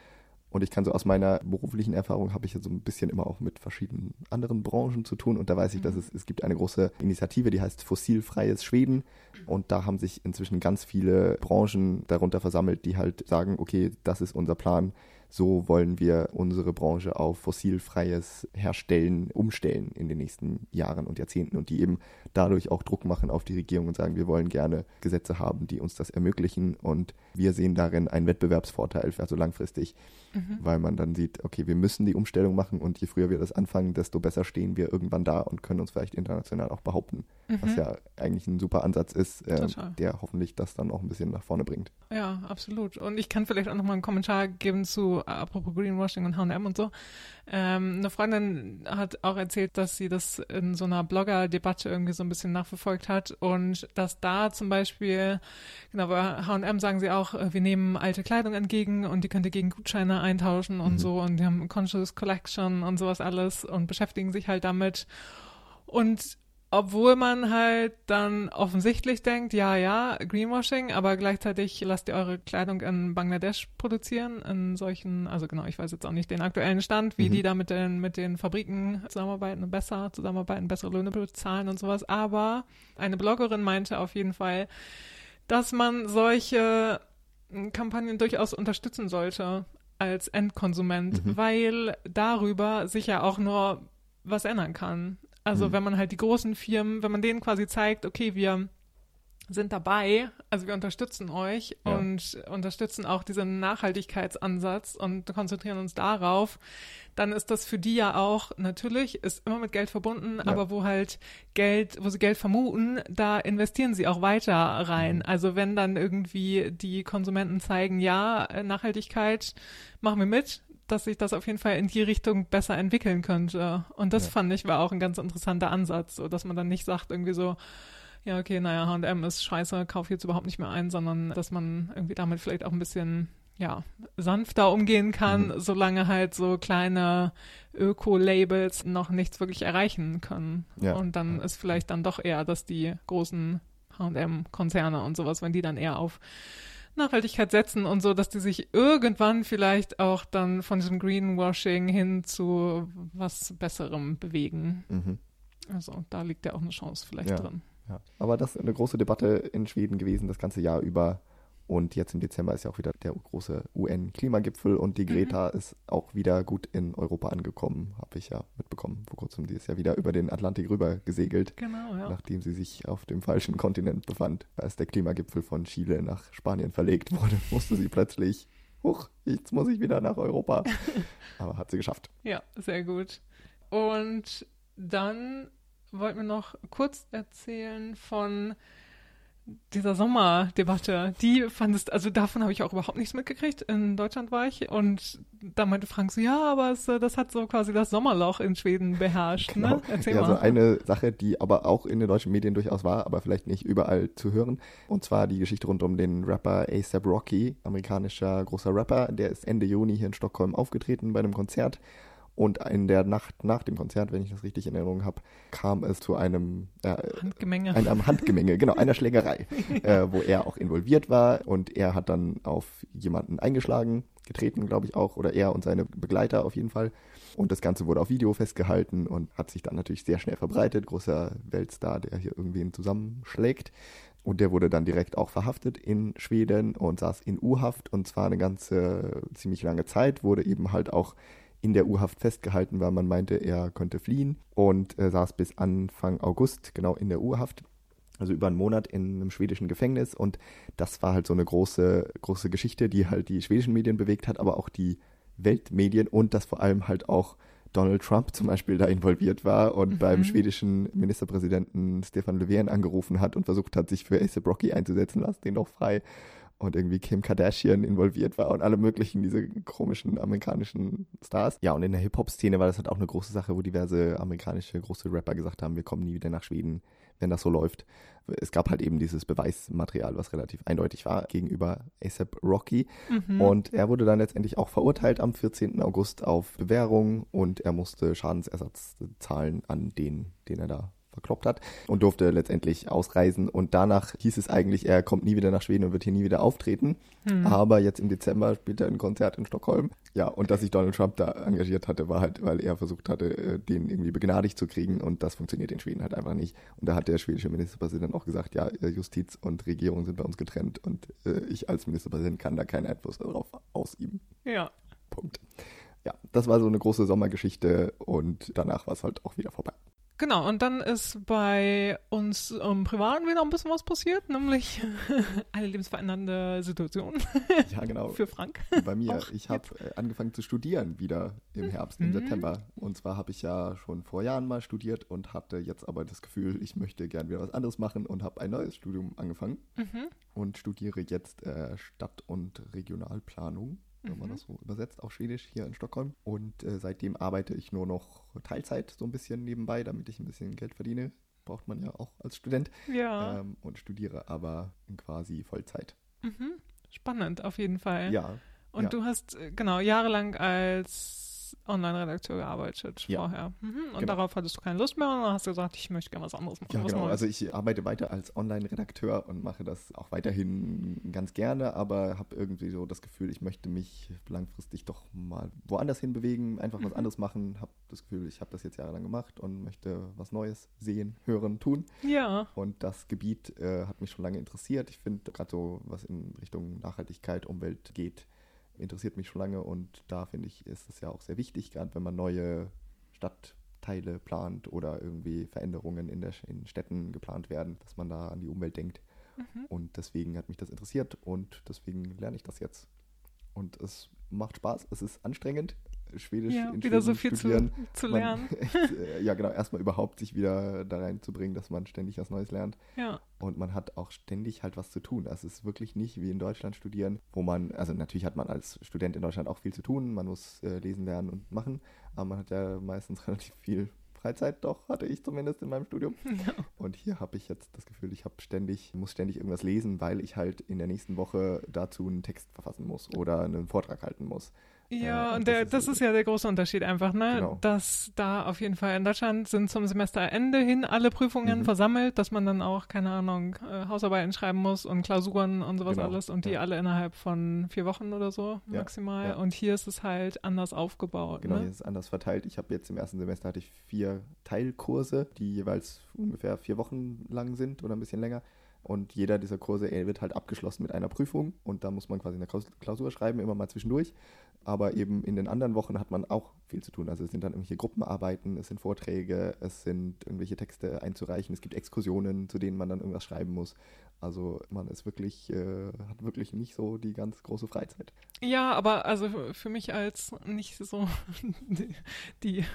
B: Und ich kann so aus meiner beruflichen Erfahrung habe ich ja so ein bisschen immer auch mit verschiedenen anderen Branchen zu tun. Und da weiß ich, dass mhm. es, es gibt eine große Initiative, die heißt Fossilfreies Schweden. Und da haben sich inzwischen ganz viele Branchen darunter versammelt, die halt sagen, okay, das ist unser Plan so wollen wir unsere Branche auf fossilfreies Herstellen umstellen in den nächsten Jahren und Jahrzehnten und die eben dadurch auch Druck machen auf die Regierung und sagen, wir wollen gerne Gesetze haben, die uns das ermöglichen und wir sehen darin einen Wettbewerbsvorteil, also langfristig, mhm. weil man dann sieht, okay, wir müssen die Umstellung machen und je früher wir das anfangen, desto besser stehen wir irgendwann da und können uns vielleicht international auch behaupten, mhm. was ja eigentlich ein super Ansatz ist, äh, der hoffentlich das dann auch ein bisschen nach vorne bringt.
A: Ja, absolut. Und ich kann vielleicht auch nochmal einen Kommentar geben zu, apropos Greenwashing und H&M und so. Ähm, eine Freundin hat auch erzählt, dass sie das in so einer Blogger-Debatte irgendwie so ein bisschen nachverfolgt hat und dass da zum Beispiel, genau, bei H&M sagen sie auch, äh, wir nehmen alte Kleidung entgegen und die könnt ihr gegen Gutscheine eintauschen und mhm. so und die haben Conscious Collection und sowas alles und beschäftigen sich halt damit. Und obwohl man halt dann offensichtlich denkt, ja, ja, Greenwashing, aber gleichzeitig lasst ihr eure Kleidung in Bangladesch produzieren, in solchen, also genau, ich weiß jetzt auch nicht den aktuellen Stand, wie mhm. die da mit den, mit den Fabriken zusammenarbeiten, besser zusammenarbeiten, bessere Löhne bezahlen und sowas. Aber eine Bloggerin meinte auf jeden Fall, dass man solche Kampagnen durchaus unterstützen sollte als Endkonsument, mhm. weil darüber sich ja auch nur was ändern kann. Also
B: Mhm.
A: wenn man halt die großen Firmen, wenn man denen quasi zeigt, okay, wir sind dabei, also wir unterstützen euch
B: Ja.
A: und unterstützen auch diesen Nachhaltigkeitsansatz und konzentrieren uns darauf, dann ist das für die ja auch natürlich, ist immer mit Geld verbunden,
B: Ja.
A: aber wo halt Geld, wo sie Geld vermuten, da investieren sie auch weiter rein.
B: Mhm.
A: Also wenn dann irgendwie die Konsumenten zeigen, ja, Nachhaltigkeit machen wir mit, dass sich das auf jeden Fall in die Richtung besser entwickeln könnte. Und das
B: Ja.
A: fand ich war auch ein ganz interessanter Ansatz, so dass man dann nicht sagt irgendwie so, ja, okay, naja, H&M ist scheiße, kauf jetzt überhaupt nicht mehr ein, sondern dass man irgendwie damit vielleicht auch ein bisschen, ja, sanfter umgehen kann,
B: Mhm.
A: solange halt so kleine Öko-Labels noch nichts wirklich erreichen können.
B: Ja.
A: Und dann ist vielleicht dann doch eher, dass die großen H&M-Konzerne und sowas, wenn die dann eher auf Nachhaltigkeit setzen und so, dass die sich irgendwann vielleicht auch dann von diesem Greenwashing hin zu was Besserem bewegen.
B: Mhm.
A: Also da liegt ja auch eine Chance vielleicht
B: Ja.
A: drin.
B: Ja. Aber das ist eine große Debatte in Schweden gewesen, das ganze Jahr über. Und jetzt im Dezember ist ja auch wieder der große UN-Klimagipfel und die
A: Mhm.
B: Greta ist auch wieder gut in Europa angekommen, habe ich ja mitbekommen. Vor kurzem, die ist ja wieder über den Atlantik rüber gesegelt,
A: Genau, ja.
B: nachdem sie sich auf dem falschen Kontinent befand. Als der Klimagipfel von Chile nach Spanien verlegt wurde, [LAUGHS] musste sie plötzlich, huch, jetzt muss ich wieder nach Europa. [LAUGHS] Aber hat sie geschafft.
A: Ja, sehr gut. Und dann wollten wir noch kurz erzählen von dieser Sommerdebatte. Die fandest, also davon habe ich auch überhaupt nichts mitgekriegt. In Deutschland war ich und da meinte Frank so, ja, aber es, äh, das hat so quasi das Sommerloch in Schweden beherrscht. Ne? Erzähl
B: ja,
A: mal.
B: so eine Sache, die aber auch in den deutschen Medien durchaus war, aber vielleicht nicht überall zu hören. Und zwar die Geschichte rund um den Rapper ASAP Rocky, amerikanischer großer Rapper. Der ist Ende Juni hier in Stockholm aufgetreten bei einem Konzert. Und in der Nacht nach dem Konzert, wenn ich das richtig in Erinnerung habe, kam es zu einem, äh,
A: Handgemenge.
B: einem Handgemenge, genau, einer [LAUGHS] Schlägerei, äh, wo er auch involviert war. Und er hat dann auf jemanden eingeschlagen, getreten, glaube ich auch, oder er und seine Begleiter auf jeden Fall. Und das Ganze wurde auf Video festgehalten und hat sich dann natürlich sehr schnell verbreitet. Großer Weltstar, der hier irgendwen zusammenschlägt. Und der wurde dann direkt auch verhaftet in Schweden und saß in U-Haft und zwar eine ganze, ziemlich lange Zeit, wurde eben halt auch in der U-Haft festgehalten, weil man meinte, er könnte fliehen und äh, saß bis Anfang August genau in der U-Haft. Also über einen Monat in einem schwedischen Gefängnis und das war halt so eine große, große Geschichte, die halt die schwedischen Medien bewegt hat, aber auch die Weltmedien und dass vor allem halt auch Donald Trump zum Beispiel da involviert war und
A: Mhm.
B: beim schwedischen Ministerpräsidenten Stefan Löfven angerufen hat und versucht hat, sich für ASAP Rocky einzusetzen, lass den doch frei. Und irgendwie Kim Kardashian involviert war und alle möglichen, diese komischen amerikanischen Stars. Ja, und in der Hip-Hop-Szene war das halt auch eine große Sache, wo diverse amerikanische große Rapper gesagt haben, wir kommen nie wieder nach Schweden, wenn das so läuft. Es gab halt eben dieses Beweismaterial, was relativ eindeutig war gegenüber ASAP Rocky.
A: Mhm.
B: Und er wurde dann letztendlich auch verurteilt am 14. August auf Bewährung und er musste Schadensersatz zahlen an den, den er da verkloppt hat und durfte letztendlich ausreisen. Und danach hieß es eigentlich, er kommt nie wieder nach Schweden und wird hier nie wieder auftreten.
A: Hm.
B: Aber jetzt im Dezember spielt er ein Konzert in Stockholm. Ja, und dass sich Donald Trump da engagiert hatte, war halt, weil er versucht hatte, äh, den irgendwie begnadigt zu kriegen. Und das funktioniert in Schweden halt einfach nicht. Und da hat der schwedische Ministerpräsident auch gesagt, ja, äh, Justiz und Regierung sind bei uns getrennt und äh, ich als Ministerpräsident kann da keinen Einfluss darauf ausüben.
A: ja.
B: Punkt. Ja, das war so eine große Sommergeschichte und danach war es halt auch wieder vorbei.
A: Genau, und dann ist bei uns im Privaten wieder ein bisschen was passiert, nämlich [LAUGHS] eine lebensverändernde Situation [LAUGHS]
B: Ja, genau.
A: für Frank.
B: Bei mir,
A: Auch
B: ich habe äh, angefangen zu studieren wieder im Herbst, im
A: Mhm.
B: September. Und zwar habe ich ja schon vor Jahren mal studiert und hatte jetzt aber das Gefühl, ich möchte gern wieder was anderes machen und habe ein neues Studium angefangen
A: Mhm.
B: und studiere jetzt äh, Stadt- und Regionalplanung, wenn man
A: Mhm.
B: das so übersetzt auf Schwedisch hier in Stockholm. Und äh, seitdem arbeite ich nur noch Teilzeit so ein bisschen nebenbei, damit ich ein bisschen Geld verdiene. Braucht man ja auch als Student.
A: Ja.
B: Ähm, und studiere aber quasi Vollzeit.
A: Mhm. Spannend, auf jeden Fall.
B: Ja,
A: Und
B: ja.
A: du hast, äh, genau, jahrelang als Online-Redakteur gearbeitet
B: Ja.
A: vorher. Mhm. Und
B: Genau.
A: darauf hattest du keine Lust mehr und dann hast du gesagt, ich möchte gerne was anderes machen.
B: Ja, genau.
A: Neues.
B: Also ich arbeite weiter als Online-Redakteur und mache das auch weiterhin ganz gerne, aber habe irgendwie so das Gefühl, ich möchte mich langfristig doch mal woanders hin bewegen, einfach was
A: Mhm.
B: anderes machen. Habe das Gefühl, ich habe das jetzt jahrelang gemacht und möchte was Neues sehen, hören, tun.
A: ja.
B: Und das Gebiet äh, hat mich schon lange interessiert. Ich finde gerade so, was in Richtung Nachhaltigkeit, Umwelt geht, interessiert mich schon lange und da finde ich, ist es ja auch sehr wichtig, gerade wenn man neue Stadtteile plant oder irgendwie Veränderungen in, der, in Städten geplant werden, dass man da an die Umwelt denkt. Mhm. Und deswegen hat mich das interessiert und deswegen lerne ich das jetzt. Und es macht Spaß, es ist anstrengend, Schwedisch
A: ja,
B: in
A: wieder
B: Schweden
A: so viel
B: studieren.
A: zu, zu lernen. [LAUGHS]
B: Echt, äh, ja, genau, erstmal überhaupt sich wieder da reinzubringen, dass man ständig was Neues lernt.
A: Ja.
B: Und man hat auch ständig halt was zu tun. Das ist wirklich nicht wie in Deutschland studieren, wo man, also natürlich hat man als Student in Deutschland auch viel zu tun, man muss äh, lesen, lernen und machen, aber man hat ja meistens [LAUGHS] relativ viel Freizeit doch, hatte ich zumindest in meinem Studium. [LAUGHS]
A: Ja.
B: Und hier habe ich jetzt das Gefühl, ich habe ständig, muss ständig irgendwas lesen, weil ich halt in der nächsten Woche dazu einen Text verfassen muss oder einen Vortrag halten muss.
A: Ja, und der,
B: das ist-
A: ja der große Unterschied einfach, ne?
B: Genau.
A: Dass da auf jeden Fall in Deutschland sind zum Semesterende hin alle Prüfungen
B: Mhm.
A: versammelt, dass man dann auch, keine Ahnung, äh, Hausarbeiten schreiben muss und Klausuren und sowas
B: Genau,
A: alles und die
B: ja.
A: alle innerhalb von vier Wochen oder so
B: Ja,
A: maximal.
B: ja.
A: Und hier ist es halt anders aufgebaut.
B: Genau, hier
A: ne?
B: ist es anders verteilt. Ich habe jetzt im ersten Semester hatte ich vier Teilkurse, die jeweils ungefähr vier Wochen lang sind oder ein bisschen länger. Und jeder dieser Kurse wird halt abgeschlossen mit einer Prüfung und da muss man quasi eine Klaus- Klausur schreiben, immer mal zwischendurch. Aber eben in den anderen Wochen hat man auch viel zu tun. Also es sind dann irgendwelche Gruppenarbeiten, es sind Vorträge, es sind irgendwelche Texte einzureichen, es gibt Exkursionen, zu denen man dann irgendwas schreiben muss. Also man ist wirklich, äh, hat wirklich nicht so die ganz große Freizeit.
A: Ja, aber also für mich als nicht so [LAUGHS] die, die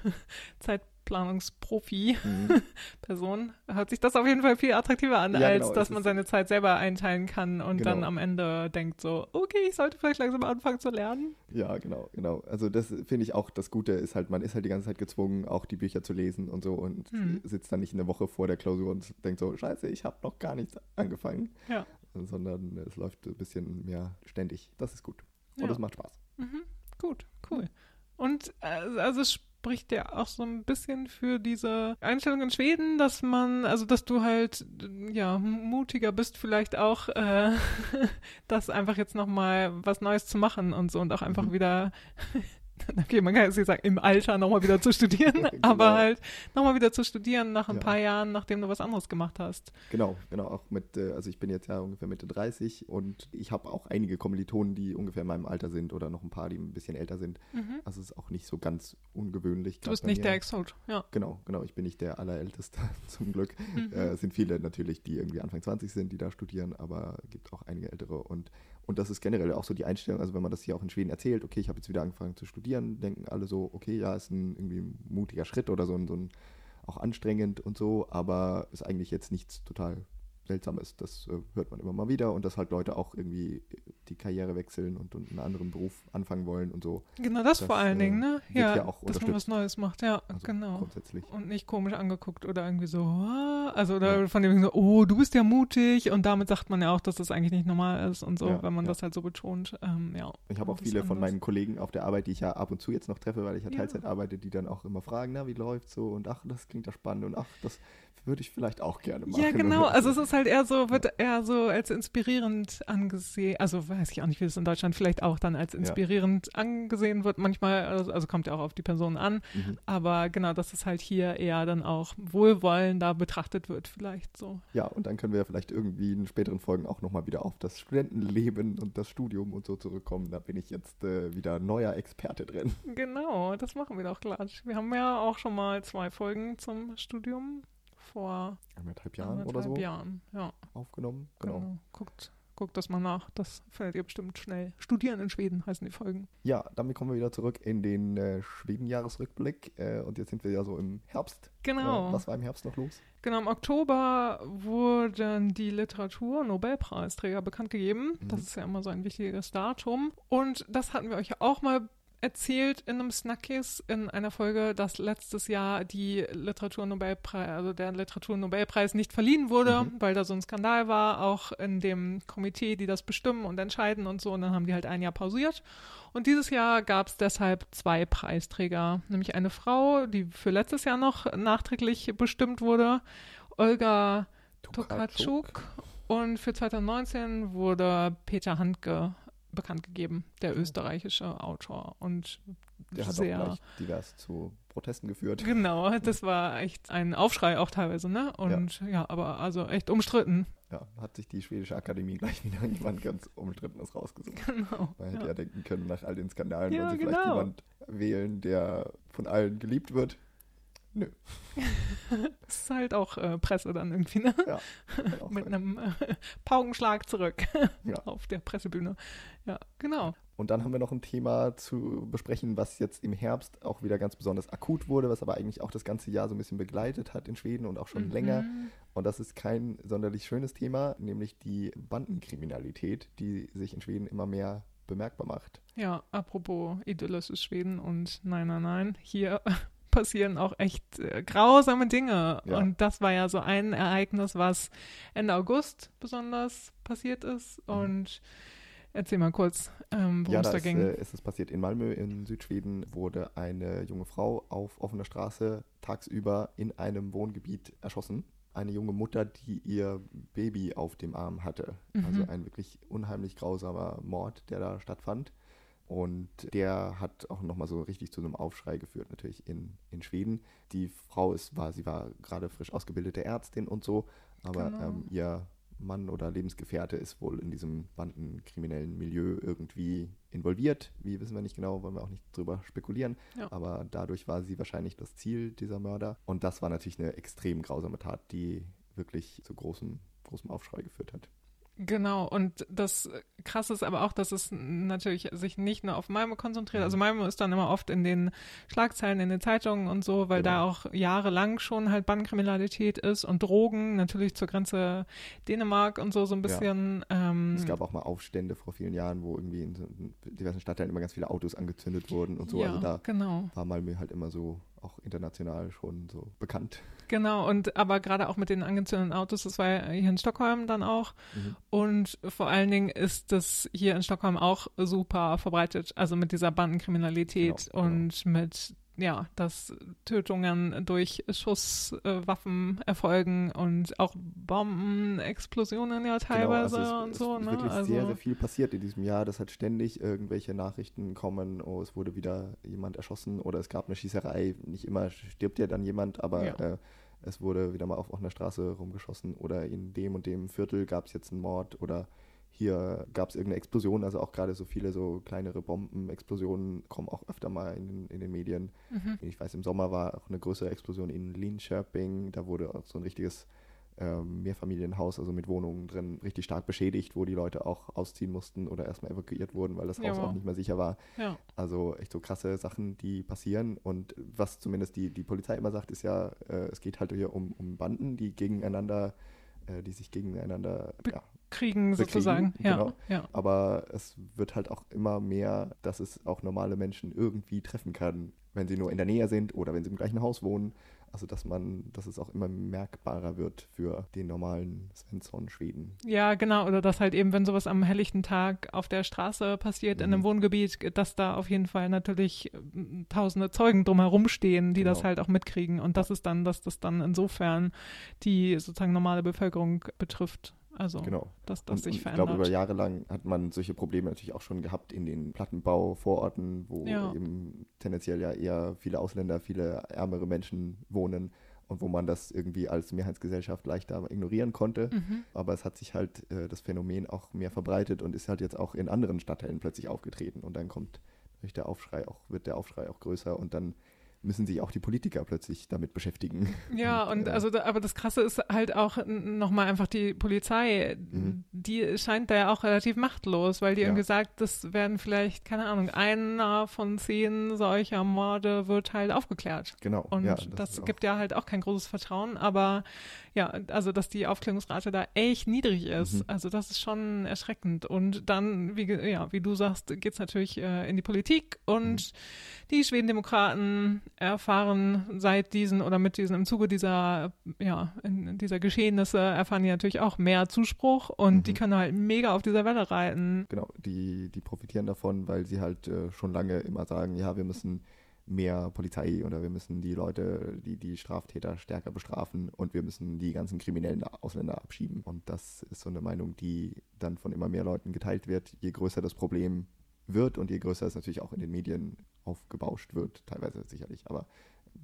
A: Zeitplanungsprofi-Person
B: Mhm. [LAUGHS]
A: hört sich das auf jeden Fall viel attraktiver an,
B: Ja,
A: als
B: genau,
A: dass man seine Zeit selber einteilen kann und
B: Genau.
A: dann am Ende denkt so, okay, ich sollte vielleicht langsam anfangen zu lernen.
B: Ja, genau, genau. Also das finde ich auch das Gute ist halt, man ist halt die ganze Zeit gezwungen, auch die Bücher zu lesen und so und
A: Hm.
B: sitzt dann nicht eine Woche vor der Klausur und denkt so, scheiße, ich habe noch gar nichts angefangen.
A: Ja.
B: Sondern es läuft ein bisschen mehr ständig. Das ist gut. Und
A: Ja.
B: es macht Spaß.
A: Mhm. Gut, cool. Und äh, also es spricht ja auch so ein bisschen für diese Einstellung in Schweden, dass man, also dass du halt ja mutiger bist, vielleicht auch äh, [LAUGHS] das einfach jetzt nochmal was Neues zu machen und so und auch einfach
B: Mhm.
A: wieder [LAUGHS] Okay, man kann jetzt nicht sagen, im Alter nochmal wieder zu studieren, [LAUGHS] aber
B: Genau.
A: halt nochmal wieder zu studieren nach ein
B: Ja.
A: paar Jahren, nachdem du was anderes gemacht hast.
B: Genau, genau. Auch mit, äh, also ich bin jetzt ja ungefähr Mitte 30 und ich habe auch einige Kommilitonen, die ungefähr in meinem Alter sind oder noch ein paar, die ein bisschen älter sind. Also es ist auch nicht so ganz ungewöhnlich.
A: Du bist nicht
B: mir.
A: der Exot, ja.
B: Genau, genau. Ich bin nicht der Allerälteste, [LAUGHS] zum Glück.
A: Mhm.
B: Äh, es sind viele natürlich, die irgendwie Anfang 20 sind, die da studieren, aber es gibt auch einige ältere. Und, und das ist generell auch so die Einstellung, also wenn man das hier auch in Schweden erzählt, okay, ich habe jetzt wieder angefangen zu studieren, denken alle so, okay, ja, ist ein irgendwie ein mutiger Schritt oder so, ein- so ein, auch anstrengend und so, aber ist eigentlich jetzt nichts total Seltsames. Das äh, hört man immer mal wieder und dass halt Leute auch irgendwie die Karriere wechseln und, und einen anderen Beruf anfangen wollen und so.
A: Genau das,
B: Das,
A: vor allen
B: äh,
A: Dingen, ne? Ja,
B: hier auch
A: dass man was. Neues macht, ja,
B: Also
A: genau.
B: Grundsätzlich.
A: Und nicht komisch angeguckt oder irgendwie so, also oder
B: Ja.
A: von dem so, oh, du bist ja mutig und damit sagt man ja auch, dass das eigentlich nicht normal ist und so,
B: Ja,
A: wenn man
B: ja.
A: das halt so betont. Ähm, ja.
B: Ich habe auch
A: ist
B: viele von
A: anders.
B: meinen Kollegen auf der Arbeit, die ich ja ab und zu jetzt noch treffe, weil ich ja
A: Ja.
B: Teilzeit arbeite, die dann auch immer fragen, na, wie läuft's so? Und ach, das klingt ja spannend und ach, das würde ich vielleicht auch gerne machen.
A: Ja, genau. Also es [LAUGHS] ist halt eher so, wird eher so als inspirierend angesehen. Also weiß ich auch nicht, wie es in Deutschland vielleicht auch dann als inspirierend angesehen wird. Manchmal, also, also kommt ja auch auf die Person an.
B: Mhm.
A: Aber genau, dass es halt hier eher dann auch wohlwollender betrachtet wird, vielleicht so.
B: Ja, und dann können wir vielleicht irgendwie in späteren Folgen auch nochmal wieder auf das Studentenleben und das Studium und so zurückkommen. Da bin ich jetzt äh, wieder neuer Experte drin.
A: Genau, das machen wir doch gleich. Wir haben ja auch schon mal zwei Folgen zum Studium vor
B: Anderthalb Jahren oder
A: anderthalb
B: so
A: Jahren. Ja,
B: aufgenommen. Genau.
A: genau. Guckt, guckt das mal nach. Das findet ihr bestimmt schnell. Studieren in Schweden heißen die Folgen.
B: Ja, damit kommen wir wieder zurück in den äh, Schweden-Jahresrückblick. Äh, und jetzt sind wir ja so im Herbst.
A: Genau.
B: Äh, was war im Herbst noch los?
A: Genau, im Oktober wurden die Literatur-Nobelpreisträger bekannt gegeben.
B: Mhm.
A: Das ist ja immer so ein wichtiges Datum. Und das hatten wir euch ja auch mal erzählt in einem Snackies in einer Folge, dass letztes Jahr die Literaturnobelpreis, also der Literaturnobelpreis nicht verliehen wurde,
B: Mhm.
A: weil da so ein Skandal war, auch in dem Komitee, die das bestimmen und entscheiden und so. Und dann haben die halt ein Jahr pausiert. Und dieses Jahr gab es deshalb zwei Preisträger, nämlich eine Frau, die für letztes Jahr noch nachträglich bestimmt wurde, Olga Tokarczuk. Und für 2019 wurde Peter Handke bekannt gegeben, der österreichische Autor. Und
B: Der hat
A: sehr.
B: auch gleich divers zu Protesten geführt.
A: Genau, das war echt ein Aufschrei auch teilweise, ne? Und ja, aber also echt umstritten.
B: Ja, hat sich die schwedische Akademie gleich wieder [LAUGHS] jemand ganz umstrittenes rausgesucht.
A: Genau.
B: Man hätte
A: Ja.
B: ja denken können, nach all den Skandalen
A: Ja,
B: wollen sie vielleicht
A: genau.
B: jemand wählen, der von allen geliebt wird. Nö. [LAUGHS]
A: das ist halt auch äh, Presse dann irgendwie, ne?
B: Ja, [LAUGHS]
A: Mit
B: sein.
A: einem äh, Paukenschlag zurück [LAUGHS]
B: Ja.
A: auf der Pressebühne. Ja, genau.
B: Und dann haben wir noch ein Thema zu besprechen, was jetzt im Herbst auch wieder ganz besonders akut wurde, was aber eigentlich auch das ganze Jahr so ein bisschen begleitet hat in Schweden und auch schon länger.
A: Mhm.
B: Und das ist kein sonderlich schönes Thema, nämlich die Bandenkriminalität, die sich in Schweden immer mehr bemerkbar macht.
A: Ja, apropos idyllisches Schweden und nein, nein, nein, hier passieren auch echt äh, grausame Dinge.
B: Ja.
A: Und das war ja so ein Ereignis, was Ende August besonders passiert ist.
B: Mhm.
A: Und erzähl mal kurz, ähm, worum
B: ja,
A: es
B: da
A: da
B: ist,
A: ging.
B: äh, ist es passiert in Malmö in Südschweden, wurde eine junge Frau auf offener Straße tagsüber in einem Wohngebiet erschossen. Eine junge Mutter, die ihr Baby auf dem Arm hatte. Also
A: Mhm.
B: ein wirklich unheimlich grausamer Mord, der da stattfand. Und der hat auch nochmal so richtig zu einem Aufschrei geführt, natürlich in, in Schweden. Die Frau ist, war, sie war gerade frisch ausgebildete Ärztin und so, aber
A: Genau.
B: ähm, ihr Mann oder Lebensgefährte ist wohl in diesem bandenkriminellen Milieu irgendwie involviert. Wie wissen wir nicht genau, wollen wir auch nicht drüber spekulieren.
A: Ja.
B: Aber dadurch war sie wahrscheinlich das Ziel dieser Mörder. Und das war natürlich eine extrem grausame Tat, die wirklich zu großem, großem Aufschrei geführt hat.
A: Genau, und das Krasse ist aber auch, dass es natürlich sich nicht nur auf Malmö konzentriert.
B: Mhm.
A: Also Malmö ist dann immer oft in den Schlagzeilen, in den Zeitungen und so, weil da
B: Genau.
A: auch jahrelang schon halt Bandenkriminalität ist und Drogen, natürlich zur Grenze Dänemark und so, so ein
B: Ja.
A: bisschen. Ähm,
B: Es gab auch mal Aufstände vor vielen Jahren, wo irgendwie in diversen Stadtteilen immer ganz viele Autos angezündet wurden und so.
A: ja,
B: Also da
A: genau.
B: war Malmö halt immer so auch international schon so bekannt.
A: Genau, und aber gerade auch mit den angezündeten Autos, das war ja hier in Stockholm dann auch.
B: Mhm.
A: Und vor allen Dingen ist das hier in Stockholm auch super verbreitet, also mit dieser Bandenkriminalität
B: Genau, genau.
A: und mit, ja, dass Tötungen durch Schusswaffen erfolgen und auch Bombenexplosionen ja teilweise
B: genau, also
A: und so.
B: es ist
A: Ne?
B: wirklich
A: Also,
B: sehr, sehr viel passiert in diesem Jahr. Das hat ständig irgendwelche Nachrichten kommen, oh, es wurde wieder jemand erschossen oder es gab eine Schießerei. Nicht immer stirbt ja dann jemand, aber
A: Ja.
B: äh, es wurde wieder mal auf offener Straße rumgeschossen oder in dem und dem Viertel gab es jetzt einen Mord oder hier gab es irgendeine Explosion, also auch gerade so viele so kleinere Bombenexplosionen kommen auch öfter mal in, den- in den Medien.
A: mhm.
B: Ich weiß, im Sommer war auch eine größere Explosion in Linköping. Da wurde auch so ein richtiges ähm, Mehrfamilienhaus, also mit Wohnungen drin, richtig stark beschädigt, wo die Leute auch ausziehen mussten oder erstmal evakuiert wurden, weil das
A: Ja,
B: Haus
A: wow.
B: auch nicht mehr sicher war.
A: ja.
B: Also echt so krasse Sachen, die passieren. Und was zumindest die, die Polizei immer sagt, ist ja, äh, es geht halt hier um, um Banden, die gegeneinander, äh, die sich gegeneinander ja,
A: Kriegen sozusagen. Ja,
B: genau.
A: ja.
B: aber es wird halt auch immer mehr, dass es auch normale Menschen irgendwie treffen kann, wenn sie nur in der Nähe sind oder wenn sie im gleichen Haus wohnen. Also dass man, dass es auch immer merkbarer wird für den normalen Svensson Schweden.
A: Ja, genau. Oder dass halt eben, wenn sowas am helllichten Tag auf der Straße passiert, in einem
B: Mhm.
A: Wohngebiet, dass da auf jeden Fall natürlich äh, tausende Zeugen drumherum stehen, die das
B: Genau.
A: halt auch mitkriegen. Und das ist dann, dass das dann insofern die sozusagen normale Bevölkerung betrifft. Also,
B: Genau.
A: dass das
B: und,
A: sich
B: und ich
A: verändert.
B: glaube, über Jahre lang hat man solche Probleme natürlich auch schon gehabt in den Plattenbau-Vororten, wo
A: Ja.
B: eben tendenziell ja eher viele Ausländer, viele ärmere Menschen wohnen und wo man das irgendwie als Mehrheitsgesellschaft leichter ignorieren konnte.
A: mhm.
B: Aber es hat sich halt äh, das Phänomen auch mehr verbreitet und ist halt jetzt auch in anderen Stadtteilen plötzlich aufgetreten. Und dann kommt natürlich der Aufschrei auch, wird der Aufschrei auch größer und dann müssen sich auch die Politiker plötzlich damit beschäftigen.
A: Ja, und
B: äh,
A: also, da, aber das Krasse ist halt auch nochmal einfach die Polizei,
B: Mhm.
A: die scheint da ja auch relativ machtlos, weil die
B: Ja.
A: irgendwie sagt, das werden vielleicht, keine Ahnung, einer von zehn solcher Morde wird halt aufgeklärt.
B: Genau.
A: Und
B: ja,
A: das,
B: auch-
A: gibt ja halt auch kein großes Vertrauen, aber ja, also dass die Aufklärungsrate da echt niedrig ist,
B: Mhm.
A: also das ist schon erschreckend. Und dann, wie, ja, wie du sagst, geht's natürlich äh, in die Politik und
B: Mhm.
A: die Schwedendemokraten erfahren seit diesen oder mit diesen, im Zuge dieser, ja, in, dieser Geschehnisse erfahren die natürlich auch mehr Zuspruch und
B: Mhm.
A: die können halt mega auf dieser Welle reiten.
B: Genau, die, die profitieren davon, weil sie halt äh, schon lange immer sagen, ja, wir müssen mehr Polizei oder wir müssen die Leute, die, die Straftäter stärker bestrafen und wir müssen die ganzen kriminellen Ausländer abschieben. Und das ist so eine Meinung, die dann von immer mehr Leuten geteilt wird, je größer das Problem wird und je größer es natürlich auch in den Medien aufgebauscht wird, teilweise sicherlich. Aber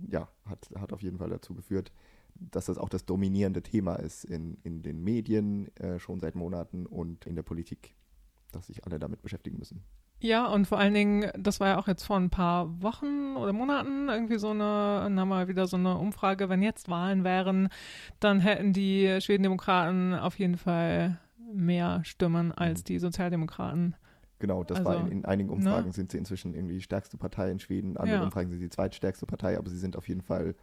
B: ja, hat, hat auf jeden Fall dazu geführt, dass das auch das dominierende Thema ist in, in den Medien äh, schon seit Monaten und in der Politik, dass sich alle damit beschäftigen müssen.
A: Ja, und vor allen Dingen, das war ja auch jetzt vor ein paar Wochen oder Monaten irgendwie so eine, dann haben wir wieder so eine Umfrage, wenn jetzt Wahlen wären, dann hätten die Schwedendemokraten auf jeden Fall mehr Stimmen als die Sozialdemokraten.
B: Genau, das
A: Also,
B: war in, in einigen Umfragen
A: ne?
B: sind sie inzwischen irgendwie die stärkste Partei in Schweden, andere
A: Ja.
B: Umfragen sind sie die zweitstärkste Partei, aber sie sind auf jeden Fall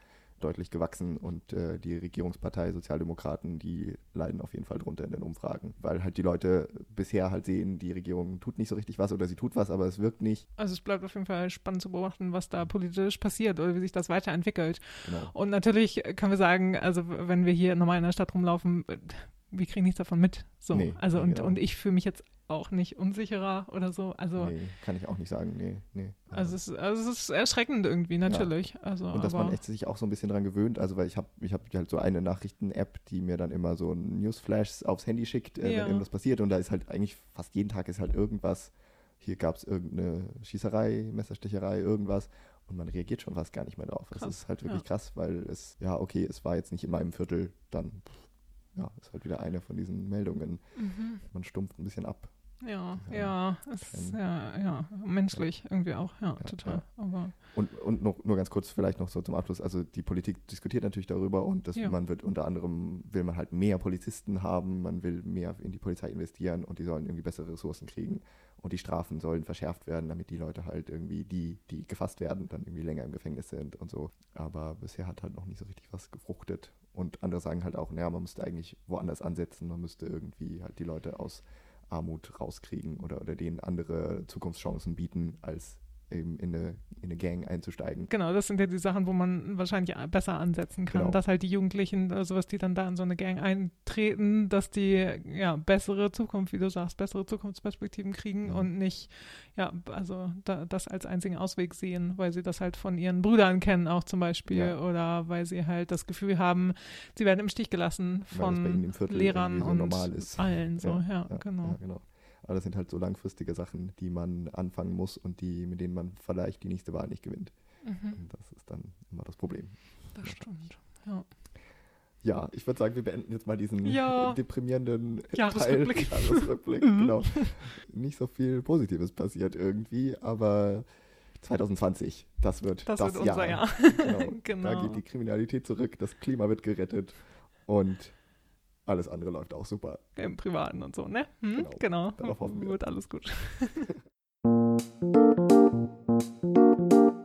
B: deutlich gewachsen und äh, die Regierungspartei Sozialdemokraten, die leiden auf jeden Fall drunter in den Umfragen, weil halt die Leute bisher halt sehen, die Regierung tut nicht so richtig was oder sie tut was, aber es wirkt nicht.
A: Also es bleibt auf jeden Fall spannend zu beobachten, was da politisch passiert oder wie sich das weiterentwickelt.
B: Genau.
A: Und natürlich können wir sagen, also wenn wir hier normal in der Stadt rumlaufen, wir kriegen nichts davon mit. So.
B: Nee,
A: also und,
B: genau.
A: und ich fühle mich jetzt auch nicht unsicherer oder so. Also,
B: Nee, kann ich auch nicht sagen, nee, nee.
A: also, es, ist- also es ist erschreckend irgendwie, natürlich. Also,
B: Und dass man echt sich auch so ein bisschen dran gewöhnt. Also, weil ich habe ich hab halt so eine Nachrichten-App, die mir dann immer so Newsflashs aufs Handy schickt, äh,
A: Ja.
B: wenn irgendwas passiert. Und da ist halt eigentlich fast jeden Tag ist halt irgendwas. Hier gab es irgendeine Schießerei, Messerstecherei, irgendwas. Und man reagiert schon fast gar nicht mehr drauf.
A: Krass,
B: Das ist halt wirklich
A: ja.
B: krass, weil es, ja, okay, es war jetzt nicht in meinem Viertel, dann, ja, ist halt wieder eine von diesen Meldungen.
A: Mhm.
B: Man stumpft ein bisschen ab.
A: Ja,
B: Ja,
A: ja, es ist ja, ja, menschlich irgendwie auch, ja,
B: Ja,
A: total.
B: ja.
A: Aber
B: Und, und noch, nur ganz kurz vielleicht noch so zum Abschluss, also die Politik diskutiert natürlich darüber und das,
A: Ja.
B: man wird unter anderem, will man halt mehr Polizisten haben, man will mehr in die Polizei investieren und die sollen irgendwie bessere Ressourcen kriegen und die Strafen sollen verschärft werden, damit die Leute halt irgendwie, die, die gefasst werden, dann irgendwie länger im Gefängnis sind und so. Aber bisher hat halt noch nicht so richtig was gefruchtet. Und andere sagen halt auch, naja, man müsste eigentlich woanders ansetzen, man müsste irgendwie halt die Leute aus Armut rauskriegen oder, oder denen andere Zukunftschancen bieten, als eben in eine, in eine Gang einzusteigen.
A: genau, das sind ja die Sachen, wo man wahrscheinlich besser ansetzen kann,
B: Genau.
A: dass halt die Jugendlichen, also was die dann da in so eine Gang eintreten, dass die ja bessere Zukunft, wie du sagst, bessere Zukunftsperspektiven kriegen
B: Mhm.
A: und nicht, ja, also da, das als einzigen Ausweg sehen, weil sie das halt von ihren Brüdern kennen auch zum Beispiel
B: Ja.
A: oder weil sie halt das Gefühl haben, sie werden im Stich gelassen von Lehrern
B: so
A: und allen so, ja,
B: Ja,
A: genau.
B: Ja, genau. Aber das sind halt so langfristige Sachen, die man anfangen muss und die, mit denen man vielleicht die nächste Wahl nicht gewinnt.
A: Mhm,
B: das ist dann immer das Problem.
A: das stimmt. Ja.
B: Ja, ich würde sagen, wir beenden jetzt mal diesen
A: Ja. [LAUGHS]
B: deprimierenden
A: Jahresrückblick.
B: Teil. Jahresrückblick. [LAUGHS] Genau. Nicht so viel Positives passiert irgendwie, aber 2020, das wird
A: Das,
B: das,
A: wird unser Jahr. [LAUGHS]
B: Genau.
A: Genau.
B: Da geht die Kriminalität zurück, das Klima wird gerettet und alles andere läuft auch super.
A: Im Privaten und so, ne? Hm?
B: Genau.
A: Genau.
B: Darauf hoffen wir.
A: Wird alles gut. [LAUGHS]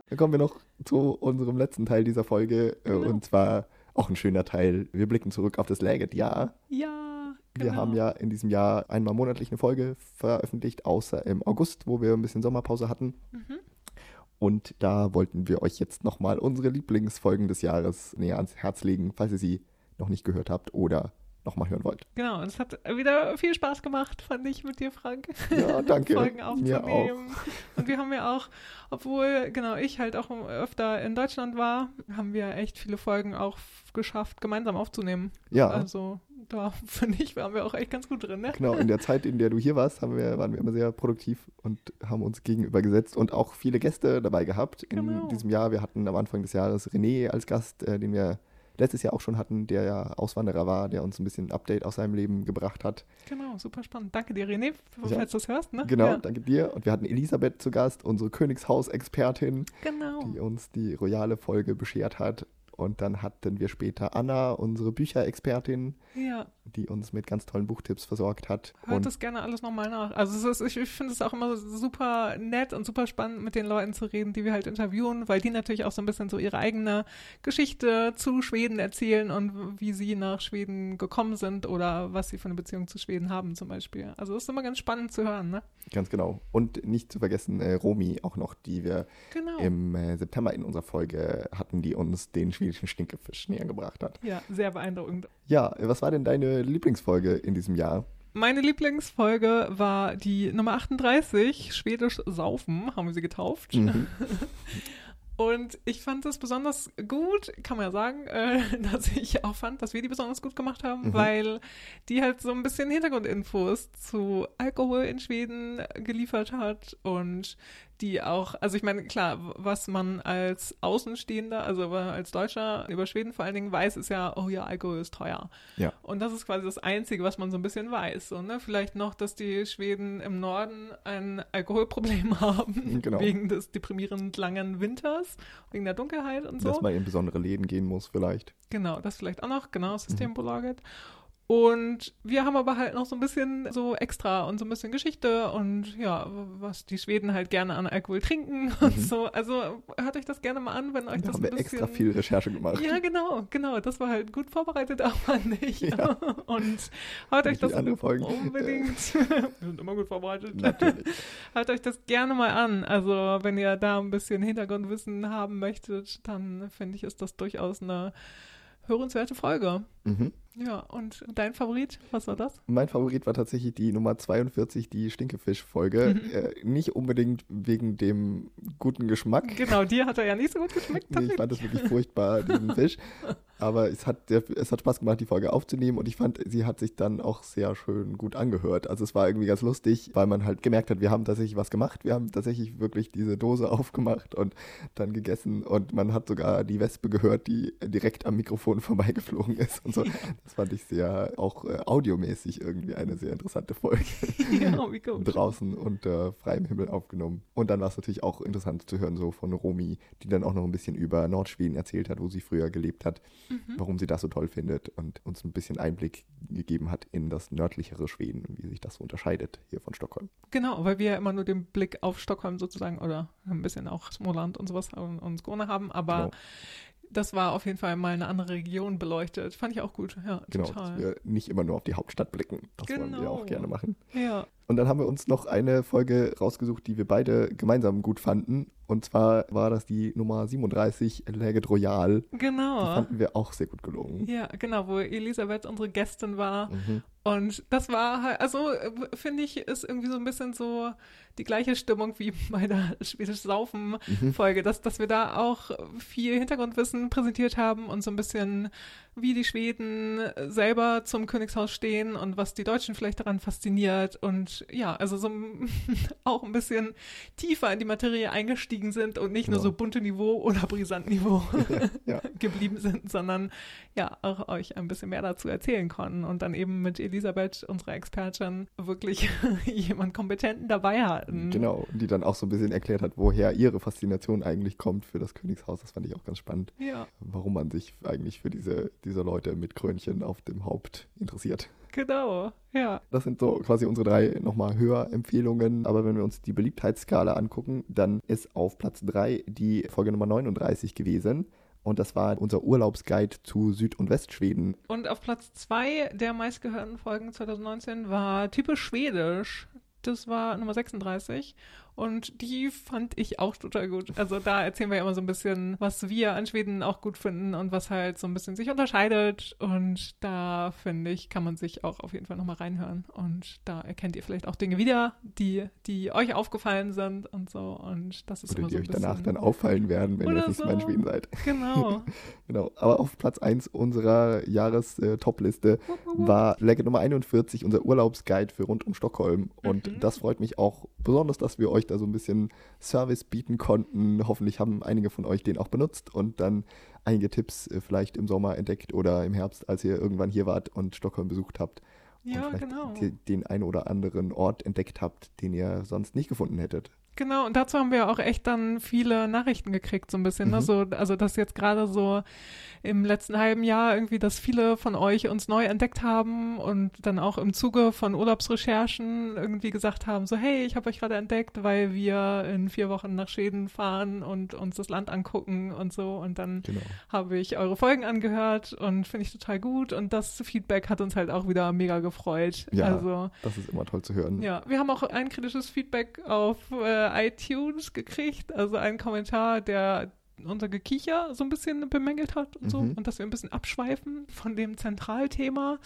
B: Dann kommen wir noch zu unserem letzten Teil dieser Folge äh,
A: Genau.
B: und zwar auch ein schöner Teil. Wir blicken zurück auf das Läget-Jahr.
A: Ja,
B: Wir
A: genau.
B: haben ja in diesem Jahr einmal monatlich eine Folge veröffentlicht, außer im August, wo wir ein bisschen Sommerpause hatten.
A: Mhm.
B: Und da wollten wir euch jetzt nochmal unsere Lieblingsfolgen des Jahres näher ans Herz legen, falls ihr sie noch nicht gehört habt oder nochmal hören wollt.
A: Genau, und es hat wieder viel Spaß gemacht, fand ich mit dir, Frank.
B: Ja, [LAUGHS] danke.
A: Folgen
B: Mir
A: aufzunehmen. Und wir haben ja auch, obwohl, genau, ich halt auch öfter in Deutschland war, haben wir echt viele Folgen auch geschafft, gemeinsam aufzunehmen.
B: Ja,
A: Also da finde ich, waren wir auch echt ganz gut drin, ne?
B: genau. In der Zeit, in der du hier warst, haben wir, waren wir immer sehr produktiv und haben uns gegenüber gesetzt und auch viele Gäste dabei gehabt in
A: Genau.
B: diesem Jahr. Wir hatten am Anfang des Jahres René als Gast, äh, den wir letztes Jahr auch schon hatten, der ja Auswanderer war, der uns ein bisschen Update aus seinem Leben gebracht hat.
A: Genau, super spannend. Danke dir, René,
B: Ja.
A: falls du das hörst, ne?
B: Genau,
A: Ja,
B: danke dir. Und wir hatten Elisabeth zu Gast, unsere Königshaus-Expertin,
A: genau.
B: die uns die royale Folge beschert hat. Und dann hatten wir später Anna, unsere Bücherexpertin,
A: Ja,
B: die uns mit ganz tollen Buchtipps versorgt hat.
A: hört
B: und
A: das gerne alles nochmal nach. Also ist, ich, finde es auch immer super nett und super spannend, mit den Leuten zu reden, die wir halt interviewen, weil die natürlich auch so ein bisschen so ihre eigene Geschichte zu Schweden erzählen und wie sie nach Schweden gekommen sind oder was sie für eine Beziehung zu Schweden haben zum Beispiel. Also es ist immer ganz spannend zu hören, ne?
B: ganz genau. Und nicht zu vergessen äh, Romy auch noch, die wir
A: Genau.
B: im äh, September in unserer Folge hatten, die uns den schwedischen Stinkefisch näher gebracht hat.
A: ja, sehr beeindruckend.
B: Ja, was war denn deine Lieblingsfolge in diesem Jahr?
A: Meine Lieblingsfolge war die Nummer 38, Schwedisch Saufen, haben wir sie getauft.
B: Mhm. [LAUGHS]
A: Und ich fand es besonders gut, kann man ja sagen, äh, [LAUGHS] dass ich auch fand, dass wir die besonders gut gemacht haben,
B: Mhm.
A: weil die halt so ein bisschen Hintergrundinfos zu Alkohol in Schweden geliefert hat und die auch, also ich meine, klar, was man als Außenstehender, also als Deutscher über Schweden vor allen Dingen weiß, ist ja, oh ja, Alkohol ist teuer.
B: Ja.
A: Und das ist quasi das Einzige, was man so ein bisschen weiß. So, ne? Vielleicht noch, dass die Schweden im Norden ein Alkoholproblem [LAUGHS] haben,
B: Genau.
A: wegen des deprimierend langen Winters, wegen der Dunkelheit und so.
B: Dass man in besondere Läden gehen muss vielleicht.
A: Genau, das vielleicht auch noch, genau,
B: Mhm.
A: Und wir haben aber halt noch so ein bisschen so extra und so ein bisschen Geschichte und ja, was die Schweden halt gerne an Alkohol trinken [LAUGHS] und
B: Mhm.
A: so. Also hört euch das gerne mal an, wenn euch
B: Da
A: das
B: haben
A: ein
B: wir
A: bisschen...
B: extra viel Recherche gemacht.
A: Ja, genau, genau. Das war halt gut vorbereitet, [LAUGHS] auch fand ich.
B: Ja. [LAUGHS]
A: Und hört euch
B: Nicht
A: das unbedingt. wir sind immer gut vorbereitet.
B: Natürlich.
A: Hört euch das gerne mal an. Also, wenn ihr da ein bisschen Hintergrundwissen haben möchtet, dann finde ich, ist das durchaus eine hörenswerte Folge.
B: Mhm.
A: Ja, und dein Favorit, was war das?
B: Mein Favorit war tatsächlich die Nummer 42, die Stinkefisch-Folge.
A: Mhm.
B: Äh, nicht unbedingt wegen dem guten Geschmack.
A: Genau, dir hat er ja nicht so gut geschmeckt. [LAUGHS]
B: Nee, ich fand das wirklich furchtbar, diesen [LAUGHS] Fisch. Aber es hat, sehr, es hat Spaß gemacht, die Folge aufzunehmen und ich fand, sie hat sich dann auch sehr schön gut angehört. Also es war irgendwie ganz lustig, weil man halt gemerkt hat, wir haben tatsächlich was gemacht. Wir haben tatsächlich wirklich diese Dose [LAUGHS] aufgemacht und dann gegessen und man hat sogar die Wespe gehört, die direkt am Mikrofon vorbeigeflogen ist und so. Das fand ich sehr, auch äh, audiomäßig irgendwie eine sehr interessante Folge. [LAUGHS]
A: ja, wie gut.
B: draußen unter freiem Himmel aufgenommen. Und dann war es natürlich auch interessant zu hören, so von Romy, die dann auch noch ein bisschen über Nordschweden erzählt hat, wo sie früher gelebt hat,
A: Mhm.
B: warum sie das so toll findet und uns ein bisschen Einblick gegeben hat in das nördlichere Schweden und wie sich das so unterscheidet hier von Stockholm.
A: Genau, weil wir ja immer nur den Blick auf Stockholm sozusagen oder ein bisschen auch Smoland und sowas und, und Skåne haben, aber
B: Genau.
A: Das war auf jeden Fall mal eine andere Region beleuchtet. Fand ich auch gut, ja,
B: Genau, dass
A: total.
B: wir nicht immer nur auf die Hauptstadt blicken. Das wollen wir
A: Genau.
B: auch gerne machen.
A: Ja,
B: Und dann haben wir uns noch eine Folge rausgesucht, die wir beide gemeinsam gut fanden. Und zwar war das die Nummer 37, Läget Royal. Die
A: genau.
B: fanden wir auch sehr gut gelungen.
A: Ja, genau, wo Elisabeth unsere Gästin war.
B: Mhm.
A: Und das war halt, also finde ich, ist irgendwie so ein bisschen so die gleiche Stimmung wie [LAUGHS] bei der Schwedisch Saufen-Folge, dass, dass wir da auch viel Hintergrundwissen präsentiert haben und so ein bisschen, wie die Schweden selber zum Königshaus stehen und was die Deutschen vielleicht daran fasziniert. Und ja, also so [LAUGHS] auch ein bisschen tiefer in die Materie eingestiegen sind und nicht nur
B: Genau.
A: so bunte Niveau oder brisant Niveau [LAUGHS]
B: Ja. [LAUGHS]
A: geblieben sind, sondern ja, auch euch ein bisschen mehr dazu erzählen konnten und dann eben mit Elisabeth, unserer Expertin, wirklich jemand Kompetenten dabei hatten.
B: Genau, die dann auch so ein bisschen erklärt hat, woher ihre Faszination eigentlich kommt für das Königshaus. Das fand ich auch ganz spannend,
A: Ja,
B: warum man sich eigentlich für diese, diese Leute mit Krönchen auf dem Haupt interessiert.
A: genau. Ja.
B: Das sind so quasi unsere drei nochmal Hörempfehlungen. Aber wenn wir uns die Beliebtheitsskala angucken, dann ist auf Platz 3 die Folge Nummer 39 gewesen. Und das war unser Urlaubsguide zu Süd- und Westschweden.
A: Und auf Platz zwei der meistgehörten Folgen 2019 war typisch schwedisch. Das war Nummer 36. Und die fand ich auch total gut. Also da erzählen wir ja immer so ein bisschen, was wir an Schweden auch gut finden und was halt so ein bisschen sich unterscheidet. Und da finde ich, kann man sich auch auf jeden Fall nochmal reinhören. Und da erkennt ihr vielleicht auch Dinge wieder, die, die euch aufgefallen sind und so. Und das ist
B: Oder
A: immer
B: die
A: so ein
B: euch danach dann auffallen werden, wenn ihr das nächste Mal in
A: so.
B: Schweden seid.
A: Genau. [LAUGHS]
B: Genau. Aber auf Platz 1 unserer Jahres-Top-Liste war Legend Nummer 41, unser Urlaubsguide für rund um Stockholm. Und
A: Mhm.
B: das freut mich auch besonders, dass wir euch da so ein bisschen Service bieten konnten. Hoffentlich haben einige von euch den auch benutzt und dann einige Tipps äh, vielleicht im Sommer entdeckt oder im Herbst, als ihr irgendwann hier wart und Stockholm besucht habt.
A: Ja,
B: und vielleicht
A: genau.
B: den einen oder anderen Ort entdeckt habt, den ihr sonst nicht gefunden hättet.
A: Genau, und dazu haben wir auch echt dann viele Nachrichten gekriegt, so ein bisschen. Ne?
B: Mhm.
A: So, also, dass jetzt gerade so im letzten halben Jahr irgendwie, dass viele von euch uns neu entdeckt haben und dann auch im Zuge von Urlaubsrecherchen irgendwie gesagt haben: so, hey, ich habe euch gerade entdeckt, weil wir in vier Wochen nach Schweden fahren und uns das Land angucken und so. Und dann
B: Genau.
A: habe ich eure Folgen angehört und finde ich total gut. Und das Feedback hat uns halt auch wieder mega gefreut.
B: Ja.
A: Also,
B: Das ist immer toll zu hören.
A: ja, wir haben auch ein kritisches Feedback auf äh, iTunes gekriegt, also einen Kommentar, der unser Gekicher so ein bisschen bemängelt hat und so
B: Mhm.
A: und dass wir ein bisschen abschweifen von dem Zentralthema.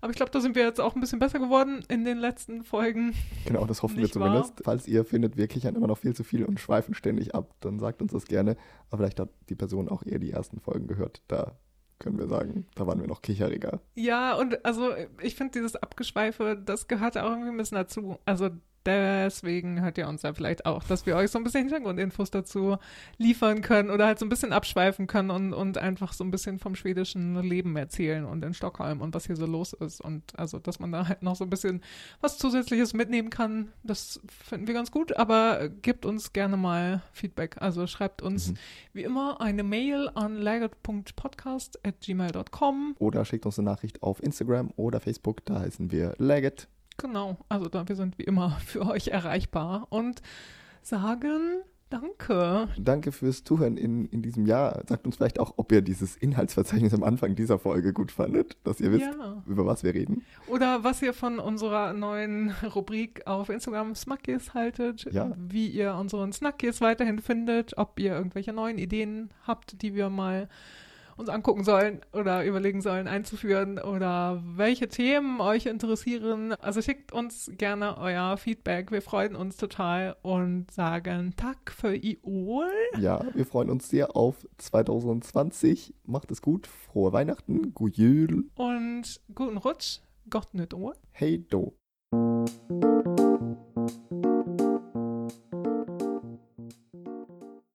A: Aber ich glaube, da sind wir jetzt auch ein bisschen besser geworden in den letzten Folgen.
B: Genau, das hoffen wir
A: Nicht wahr?
B: zumindest. Falls ihr findet, wir kichern immer noch viel zu viel und schweifen ständig ab, dann sagt uns das gerne. Aber vielleicht hat die Person auch eher die ersten Folgen gehört. Da können wir sagen, da waren wir noch kicheriger.
A: Ja, und also ich finde dieses Abgeschweife, das gehört auch irgendwie ein bisschen dazu. Also deswegen hört ihr uns ja vielleicht auch, dass wir euch so ein bisschen Hintergrundinfos dazu liefern können oder halt so ein bisschen abschweifen können und, und einfach so ein bisschen vom schwedischen Leben erzählen und in Stockholm und was hier so los ist. Und also, dass man da halt noch so ein bisschen was Zusätzliches mitnehmen kann, das finden wir ganz gut. Aber gebt uns gerne mal Feedback. Also schreibt uns
B: Mhm.
A: wie immer eine Mail an laggett.podcast.gmail.com.
B: Oder schickt uns eine Nachricht auf Instagram oder Facebook, da heißen wir Legget.
A: Genau, also da, wir sind wie immer [LAUGHS] für euch erreichbar und sagen Danke.
B: Danke fürs Zuhören in, in diesem Jahr. Sagt uns vielleicht auch, ob ihr dieses Inhaltsverzeichnis am Anfang dieser Folge gut fandet, dass ihr wisst,
A: Ja.
B: über was wir reden.
A: Oder was ihr von unserer neuen Rubrik auf Instagram Snackies haltet,
B: Ja.
A: wie ihr unseren Snackies weiterhin findet, ob ihr irgendwelche neuen Ideen habt, die wir mal uns angucken sollen oder überlegen sollen einzuführen oder welche Themen euch interessieren. Also schickt uns gerne euer Feedback. Wir freuen uns total und sagen Tag für Iol.
B: Ja, wir freuen uns sehr auf 2020. Macht es gut. Frohe Weihnachten. Gute Jul.
A: und guten Rutsch. Gott nicht Ohr.
B: Hey do.